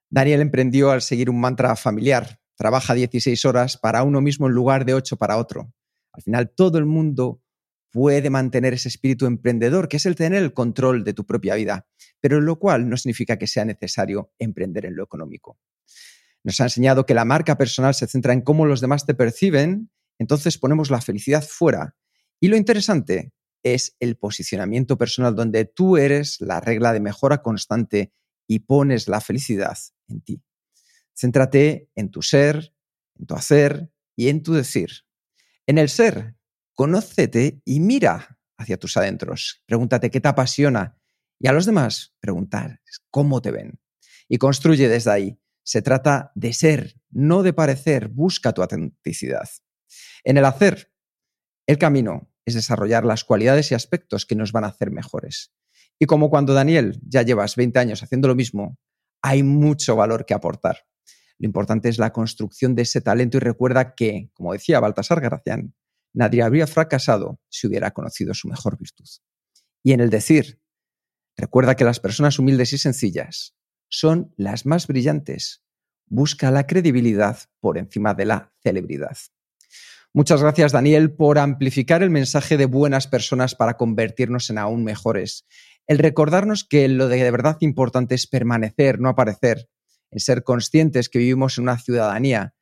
Daniel emprendió al seguir un mantra familiar. Trabaja 16 horas para uno mismo en lugar de 8 para otro. Al final, todo el mundo puede mantener ese espíritu emprendedor, que es el tener el control de tu propia vida, pero lo cual no significa que sea necesario emprender en lo económico. Nos ha enseñado que la marca personal se centra en cómo los demás te perciben, entonces ponemos la felicidad fuera. Y lo interesante es el posicionamiento personal, donde tú eres la regla de mejora constante y pones la felicidad en ti. Céntrate en tu ser, en tu hacer y en tu decir. En el ser, conócete y mira hacia tus adentros. Pregúntate qué te apasiona y a los demás preguntar cómo te ven. Y construye desde ahí. Se trata de ser, no de parecer. Busca tu autenticidad. En el hacer, el camino es desarrollar las cualidades y aspectos que nos van a hacer mejores. Y como cuando Daniel ya llevas 20 años haciendo lo mismo, hay mucho valor que aportar. Lo importante es la construcción de ese talento y recuerda que, como decía Baltasar Gracián, nadie habría fracasado si hubiera conocido su mejor virtud. Y en el decir, recuerda que las personas humildes y sencillas son las más brillantes. Busca la credibilidad por encima de la celebridad. Muchas gracias, Daniel, por amplificar el mensaje de buenas personas para convertirnos en aún mejores. El recordarnos que lo de, verdad importante es permanecer, no aparecer, en ser conscientes que vivimos en una ciudadanía,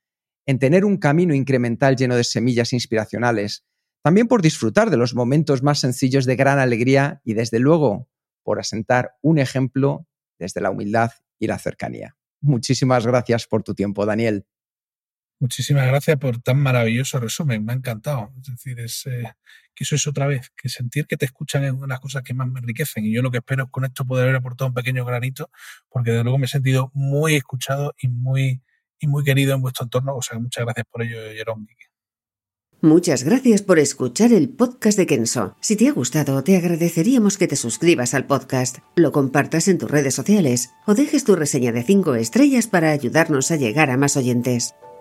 en tener un camino incremental lleno de semillas inspiracionales, también por disfrutar de los momentos más sencillos de gran alegría y, desde luego, por asentar un ejemplo desde la humildad y la cercanía. Muchísimas gracias por tu tiempo, Daniel. Muchísimas gracias por tan maravilloso resumen, me ha encantado. Es decir, es, eh, que eso es otra vez, que sentir que te escuchan es una de las cosas que más me enriquecen. Y yo lo que espero es con esto poder haber aportado un pequeño granito, porque de luego me he sentido muy escuchado y muy, y muy querido en vuestro entorno. O sea, muchas gracias por ello, Jerón. Muchas gracias por escuchar el podcast de Kenso. Si te ha gustado, te agradeceríamos que te suscribas al podcast, lo compartas en tus redes sociales o dejes tu reseña de 5 estrellas para ayudarnos a llegar a más oyentes.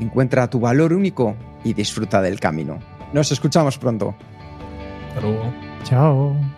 Encuentra tu valor único y disfruta del camino. Nos escuchamos pronto. Hasta luego. Chao.